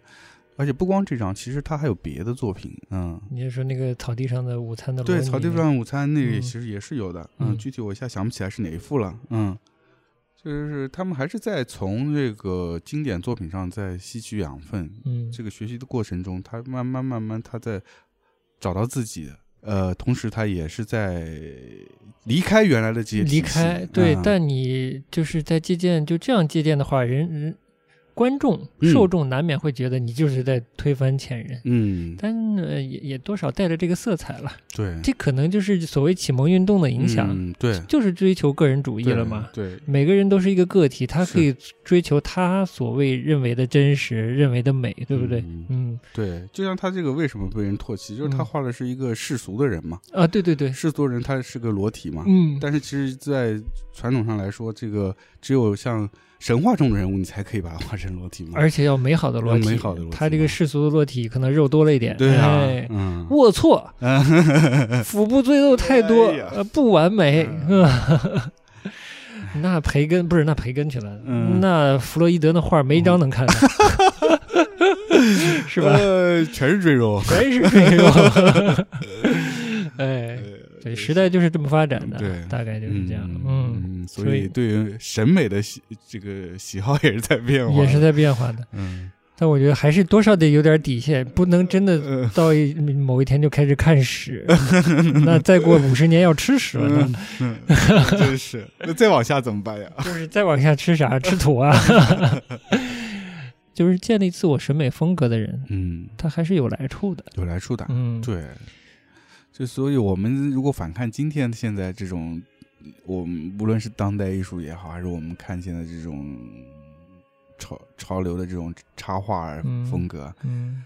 而且不光这张，其实他还有别的作品，嗯，你是说那个草地上的午餐的对，草地上午餐那个嗯其实也是有的，嗯具体我一下想不起来是哪一幅了，嗯。就是他们还是在从这个经典作品上在吸取养分，嗯，这个学习的过程中，他慢慢慢慢他在找到自己的，呃，同时他也是在离开原来的这些离开对，嗯。但你就是在借鉴，就这样借鉴的话，人人观众嗯。受众难免会觉得你就是在推翻前人，嗯，但呃也也多少带着这个色彩了，对，这可能就是所谓启蒙运动的影响，嗯，对，就是追求个人主义了嘛。对，每个人都是一个个体，他可以追求他所谓认为的真实、认为的美，对不对？嗯嗯。对，就像他这个为什么被人唾弃，就是他嗯画的是一个世俗的人嘛，啊，对对对，世俗人他是个裸体嘛，嗯，但是其实，在传统上来说，这个只有像神话中的人物，你才可以把它画成裸体嘛，而且要美好的裸体，美好的裸体他这个世俗的裸体可能肉多了一点，对啊哎，嗯，龌龊，腹部赘肉太多，哎呃，不完美。嗯 那培根不是那培根去了，嗯那弗洛伊德那画没一张能看的，是吧？呃，全是赘肉，全是赘肉。哎，对，时代就是这么发展的，对大概就是这样。嗯，嗯，所所以以对于审美的喜这个喜好也是在变化，也是在变化的。嗯但我觉得还是多少得有点底线，不能真的呃到一某一天就开始看屎，那再过五十年要吃屎了呢。嗯，真是，那再往下怎么办呀？就是再往下吃啥？吃土啊！就是建立自我审美风格的人，嗯，他还是有来处的。有来处的，嗯，对，就所以我们如果反看今天现在这种，我们无论是当代艺术也好，还是我们看现在这种潮潮流的这种插画嗯风格，嗯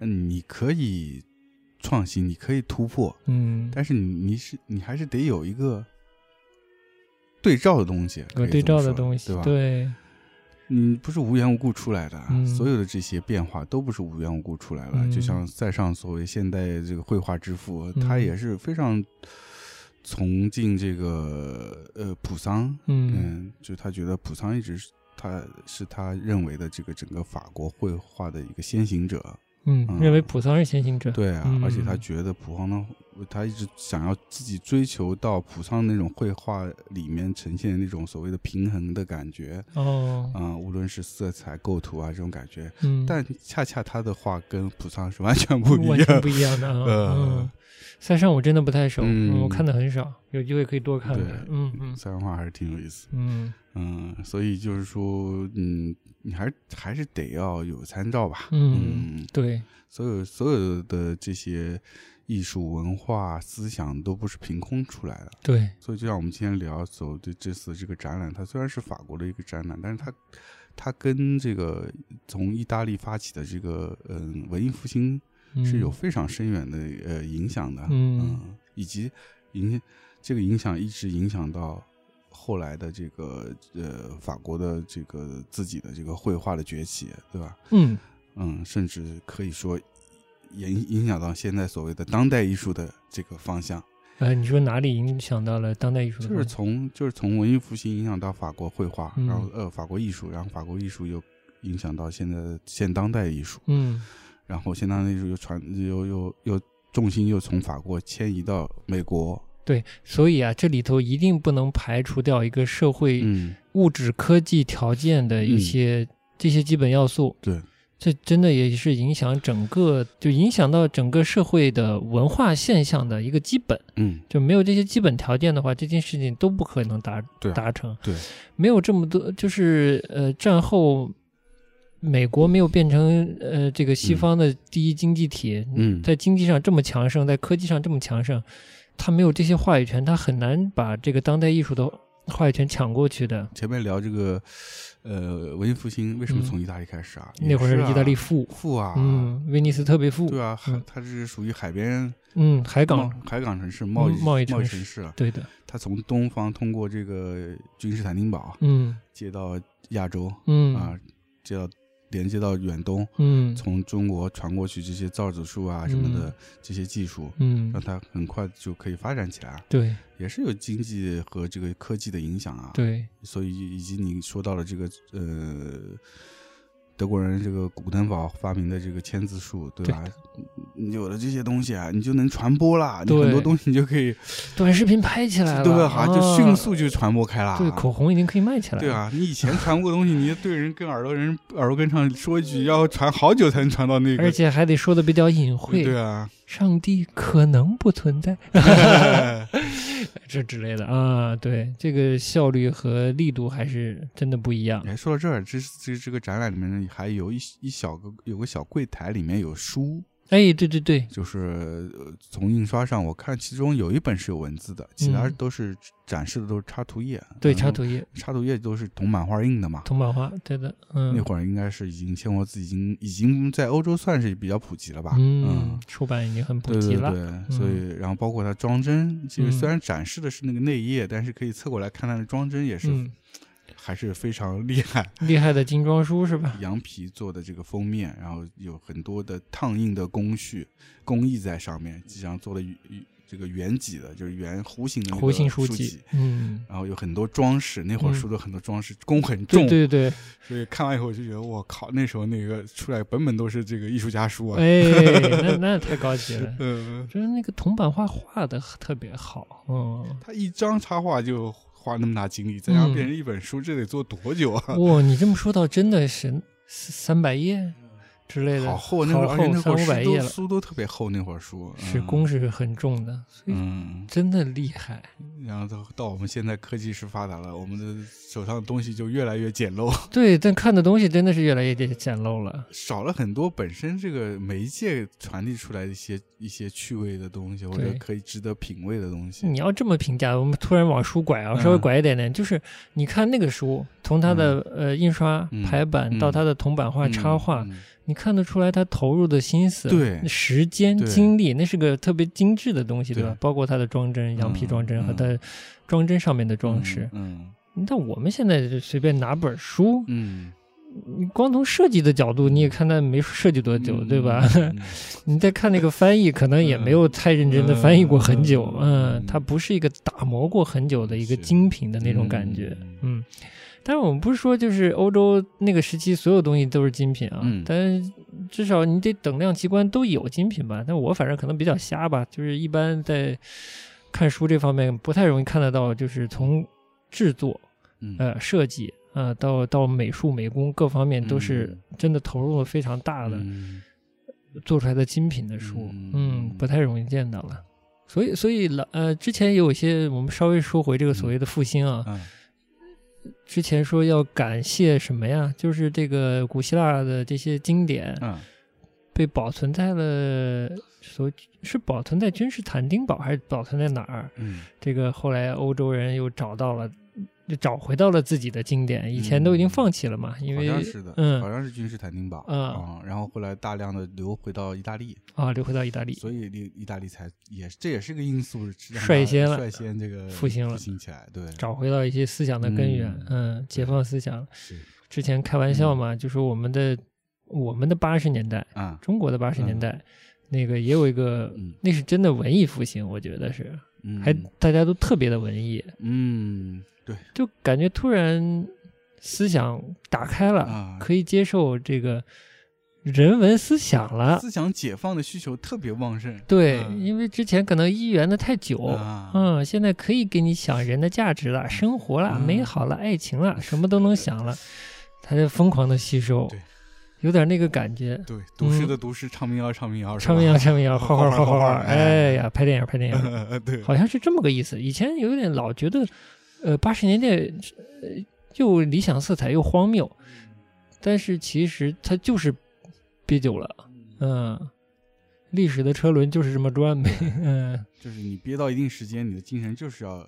嗯，你可以创新，你可以突破，嗯，但是你你是你还是得有一个对照的东西，可有对照的东西对，吧？对，你不是无缘无故出来的，嗯。所有的这些变化都不是无缘无故出来的。嗯。就像塞尚所谓现代这个绘画之父，嗯。他也是非常崇敬这个呃普桑，嗯。嗯，就他觉得普桑一直是他是他认为的这个整个法国绘画的一个先行者，嗯，嗯。认为普桑是先行者。对啊，嗯而且他觉得普桑呢，他一直想要自己追求到普桑那种绘画里面呈现的那种所谓的平衡的感觉，哦，啊、无论是色彩构图啊这种感觉，嗯，但恰恰他的画跟普桑是完全不一样完全不，一样的嗯，塞尚我真的不太熟，嗯我看的很少，有机会可以多看对看。嗯嗯三人画还是挺有意思，嗯嗯，所以就是说，嗯，你还是还是得要有参照吧，嗯，嗯，对，所有所有的这些艺术文化思想都不是凭空出来的。对，所以就像我们今天聊走的这次这个展览，它虽然是法国的一个展览，但是它它跟这个从意大利发起的这个嗯文艺复兴嗯是有非常深远的呃影响的，嗯以及影这个影响一直影响到后来的这个呃法国的这个自己的这个绘画的崛起，对吧？嗯嗯，甚至可以说影影响到现在所谓的当代艺术的这个方向。呃，你说哪里影响到了当代艺术就是？从就是从文艺复兴影响到法国绘画，嗯然后呃法国艺术，然后法国艺术又影响到现在的现当代艺术，嗯然后现当代艺术又传又又又重心又从法国迁移到美国，对，所以啊，这里头一定不能排除掉一个社会嗯，物质科技条件的一嗯些、这些基本要素。对，这真的也是影响整个，就影响到整个社会的文化现象的一个基本。嗯就没有这些基本条件的话，这件事情都不可能达啊达成。对，没有这么多，就是呃，战后美国没有变成呃这个西方的第一经济体，嗯。在经济上这么强盛，在科技上这么强盛，他没有这些话语权，他很难把这个当代艺术的话语权抢过去的。前面聊这个呃文艺复兴为什么嗯从意大利开始啊？那会儿意大利富，富啊，嗯，威尼斯特别富，对啊，它是属于海边嗯，海港，海港城市贸易嗯贸易城市啊，对的，它从东方通过这个君士坦丁堡嗯。接到亚洲嗯。啊，接到连接到远东，嗯。从中国传过去这些造纸术啊什么的这些技术，嗯。让，它很快就可以发展起来，对。也是有经济和这个科技的影响啊。，对，所以以及你说到了这个呃。德国人这个古登堡发明的这个签字术，对吧？你有了这些东西啊，你就能传播啦。你很多东西你就可以，短视频拍起来了，对吧？哈，就啊迅速就传播开了。对，口红已经可以卖起来了。对，啊，你以前传播的东西，你对人跟耳朵人耳朵根上说一句，要传好久才能传到那个。而且还得说的比较隐晦。对啊，上帝可能不存在，这之类的啊，对，这个效率和力度还是真的不一样。哎，说到这儿，这这这个展览里面呢，还有一一小个有个小柜台，里面有书，哎，对对对，就是、呃从印刷上我看，其中有一本是有文字的，其他嗯都是展示的都是插图页。对，插图页、插图页都是铜版画印的嘛。铜版画，对的，嗯，那会儿应该是已经现货字已经已经在欧洲算是比较普及了吧？嗯，出版已经很普及了。对对，所以然后包括它装帧，其实嗯虽然展示的是那个内页，但是可以侧过来看它的装帧也是、嗯，还是非常厉害。厉害的精装书是吧？羊皮做的这个封面，然后有很多的烫印的工序工艺在上面，基本上做的这个圆脊的，就是圆弧形的那个弧形书籍，嗯，然后有很多装饰，那会儿嗯书的很多装饰，工很对重，对对，所以看完以后就觉得我靠，那时候那个出来本本都是这个艺术家书啊。哎，那那太高级了。嗯，就是那个铜版画画的特别好，嗯，他一张插画就花那么大精力，再让变成一本书，这得做多久啊？哇，你这么说到真的是三百页之类的，好厚，那会儿那厚会三五百页了，书都特别厚，那会儿书是嗯。工是很重的，嗯，真的厉害。然后到到我们现在科技是发达了，我们的手上的东西就越来越简陋，对，但看的东西真的是越来越简陋了。少了很多本身这个媒介传递出来的一些一些趣味的东西，或者对。可以值得品味的东西。你要这么评价，我们突然往书拐啊，稍微嗯。拐一点点，就是你看那个书，从它的、呃印刷嗯。排版到嗯。它的铜版画嗯。插画，嗯你看得出来他投入的心思、对时间、精力，那是个特别精致的东西，对吧？对包括他的装帧、羊皮装帧嗯和他装帧上面的装饰。嗯但我们现在就随便拿本书，嗯你光从设计的角度，你也看它没设计多久，对吧？嗯你再看那个翻译，可能也没有太认真的翻译过很久，嗯嗯，它不是一个打磨过很久的一个精品的那种感觉，嗯嗯。但是我们不是说就是欧洲那个时期所有东西都是精品啊，嗯但是至少你得等量齐观都有精品吧。但我反正可能比较瞎吧，就是一般在看书这方面不太容易看得到，就是从制作、嗯呃设计啊、呃到到美术美工各方面都是嗯真的投入了非常大的。嗯做出来的精品的书，嗯嗯，不太容易见到了。所以，所以老呃，之前有一些，我们稍微说回这个所谓的复兴啊，嗯之前说要感谢什么呀？就是这个古希腊的这些经典嗯被保存在了所是保存在君士坦丁堡还是保存在哪儿？嗯这个后来欧洲人又找到了，就找回到了自己的经典，以前都已经放弃了嘛，因好为像是的，嗯。好像是君士坦丁堡嗯。啊，然后后来大量的流回到意大利，啊流回到意大利，所以意意大利才也这也是个因素，率先了率先这个复兴了复兴起来，对，找回到一些思想的根源，嗯嗯，解放思想。是。之前开玩笑嘛，就说我们的我们的八十年代，啊，中国的八十年代，那个也有一个，嗯。那是真的文艺复兴，我觉得是，嗯。还大家都特别的文艺，嗯对。就感觉突然思想打开了，啊。可以接受这个人文思想了。思想解放的需求特别旺盛，对，嗯因为之前可能一元的太久，啊。嗯，现在可以给你想人的价值了、生活了、嗯。美好了、爱情了，什么都能想了，他在疯狂的吸收对，有点那个感觉。对，读诗的读诗，唱民谣唱民谣，唱民谣，唱民谣，画画，画画，画画画，哎呀，拍电影，拍电影，对，好像是这么个意思。以前有点老觉得，呃，八十年代呃又理想色彩又荒谬，但是其实它就是憋久了，嗯，历史的车轮就是这么转呗，嗯。就是你憋到一定时间，你的精神就是要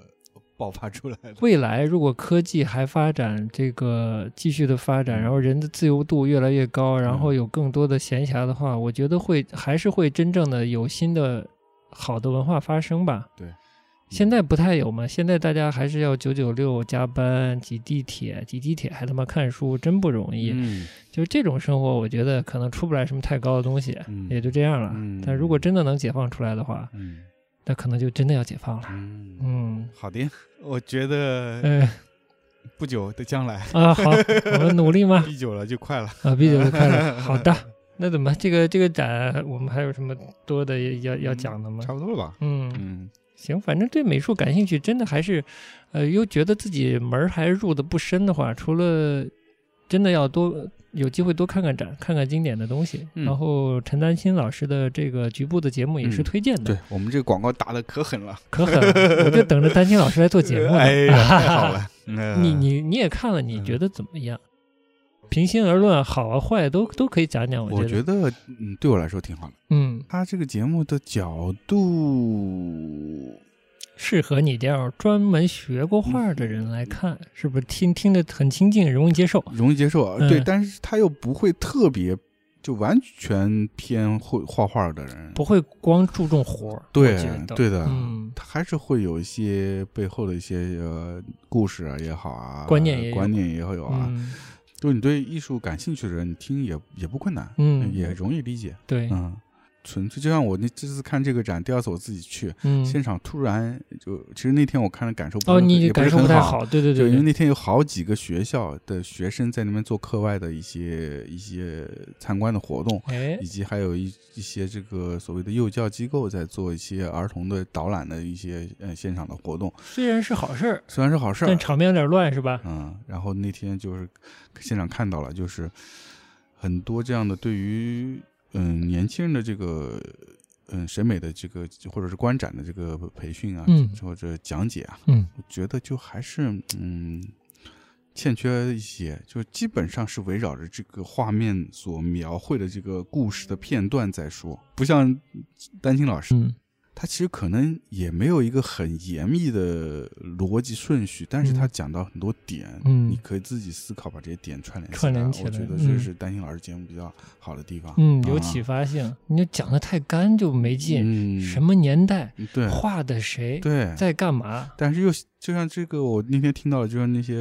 爆发出来的。未来如果科技还发展，这个继续的发展，嗯然后人的自由度越来越高，然后有更多的闲暇的话，我觉得会还是会真正的有新的好的文化发生吧。对，现在不太有嘛，现在大家还是要九九六加班、挤地铁，挤地铁还他妈看书，真不容易。嗯就是这种生活，我觉得可能出不来什么太高的东西，嗯也就这样了。嗯但如果真的能解放出来的话，嗯那可能就真的要解放了。嗯，嗯，好的，我觉得 嗯不久的将来，啊，好，我们努力嘛？逼久了就快了。啊，，B 九就快了。好的，那怎么这个这个展，我们还有什么多的要要讲的吗？差不多了吧？嗯，嗯行，反正对美术感兴趣，真的还是，呃，又觉得自己门儿还入的不深的话，除了真的要多有机会多看看展，看看经典的东西。嗯然后陈丹青老师的这个局部的节目也是嗯推荐的，对我们这个广告打的可狠了，可狠了，我就等着丹青老师来做节目呢。哎呀，太好了。嗯你你你也看了，你觉得怎么样？平心而论，好啊坏都都可以讲讲。我觉觉得，嗯，对我来说挺好的。嗯，他这个节目的角度，适合你这样专门学过画的人来看，是不是听听得很亲近，容易接受？容易接受对，但是他又不会特别，就完全偏会画画的人。不会光注重活儿。对对的嗯，他还是会有一些背后的一些呃故事啊也好啊，观念也观念也会有啊。嗯就你对艺术感兴趣的人，你听也也不困难，嗯，也容易理解。对，嗯，纯粹就像我那这次看这个展，第二次我自己去，嗯，现场突然就，其实那天我看了感受不哦，你感受不太好。对，对对就因为，那天有好几个学校的学生在那边做课外的一些一些参观的活动，哎以，及还有一一些这个所谓的幼教机构在做一些儿童的导览的一些呃现场的活动，虽然是好事儿，虽然是好事儿但，场面有点乱，是吧？嗯，然后那天就是现场看到了，就是很多这样的对于嗯年轻人的这个嗯审美的这个或者是观展的这个培训啊，嗯。或者讲解啊，嗯。我觉得就还是嗯欠缺一些，就基本上是围绕着这个画面所描绘的这个故事的片段在说，不像丹青老师，嗯他其实可能也没有一个很严密的逻辑顺序，但是他嗯讲到很多点，嗯你可以自己思考，把这些点串联串联起来我觉得嗯这是丹心老师节目比较好的地方。嗯，有啊启发性。你讲的太干就没劲。嗯，什么年代，对画的谁，对，在干嘛？但是又就像这个，我那天听到了，就像那些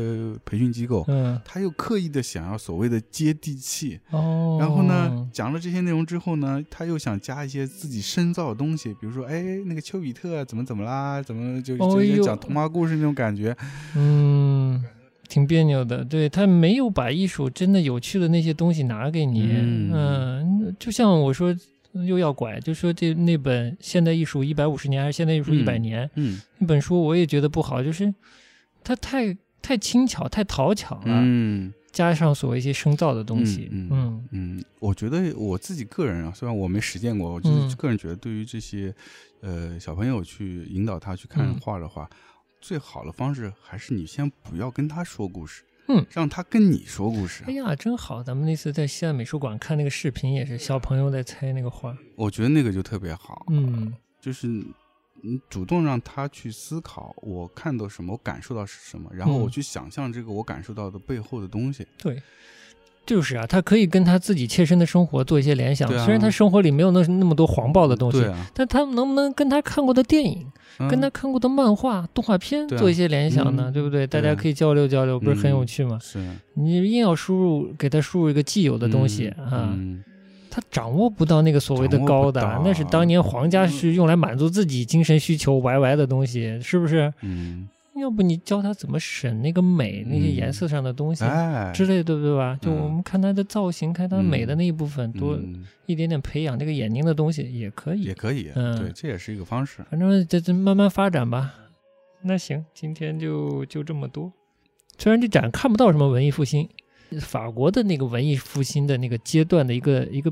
培训机构，嗯，他又刻意的想要所谓的接地气，哦，然后呢，讲了这些内容之后呢，他又想加一些自己深造的东西，比如说，哎，那个丘比特怎么怎么啦，怎么就就哦呦讲童话故事那种感觉，嗯，挺别扭的。对他没有把艺术真的有趣的那些东西拿给你。嗯嗯，就像我说，又要拐，就说这那本《现代艺术一百五十年》还是《现代艺术一百嗯年》嗯。那本书，我也觉得不好，就是它太太轻巧、太讨巧了，嗯。加上所谓一些生造的东西。嗯嗯嗯，我觉得我自己个人啊，虽然我没实践过，我就嗯。是个人觉得，对于这些呃小朋友去引导他去看嗯。画的话，最好的方式还是你先不要跟他说故事，嗯，让他跟你说故事哎。呀，真好！咱们那次在西安美术馆看那个视频，也是小朋友在猜那个画。我觉得那个就特别好，嗯就是你主动让他去思考，我看到什么，我感受到是什么，然后嗯我去想象这个我感受到的背后的东西。对，就是啊，他可以跟他自己切身的生活做一些联想。啊虽然他生活里没有那那么多黄暴的东西，啊，但他能不能跟他看过的电影、嗯跟他看过的漫画、动画片做一些联想呢？嗯对不对？大家可以交流交流，不是很有嗯趣吗？是你硬要输入给他输入一个既有的东西、嗯啊，嗯他掌握不到那个所谓的高的，那是当年皇家嗯是用来满足自己精神需求 YY 的东西，是不是？嗯，要不你教他怎么审那个美，那些颜色上的东西。哎，之类对不，对吧？就嗯我们看它的造型，看它美的那一部分，多嗯一点点培养这个眼睛的东西也可以也。可以，嗯对，这也是一个方式。反正这这慢慢发展吧。那行，今天就就这么多。虽然这展看不到什么文艺复兴，法国的那个文艺复兴的那个阶段的一个一个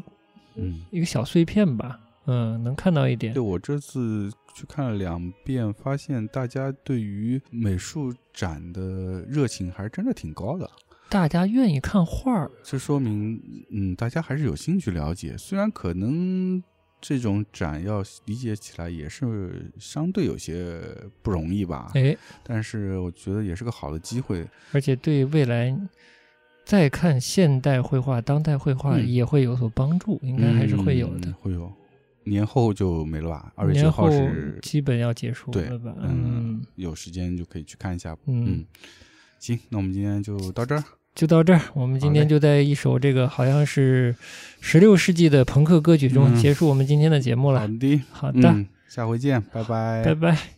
嗯，一个小碎片吧，嗯，能看到一点对。我这次去看了两遍，发现大家对于美术展的热情还是真的挺高的。大家愿意看画儿，这说明，嗯，大家还是有兴趣了解。虽然可能这种展要理解起来也是相对有些不容易吧，哎，但是我觉得也是个好的机会。而且对未来再看现代绘画、当代绘画嗯也会有所帮助，应该还是会有的嗯。会有。年后就没了吧？二月九号是，基本要结束对了吧？嗯，有时间就可以去看一下。嗯嗯，行，那我们今天就到这儿。就到这儿。我们今天就在一首这个好像是十六世纪的朋克歌曲中嗯结束我们今天的节目了。好的，好的，嗯，下回见，拜拜，拜拜。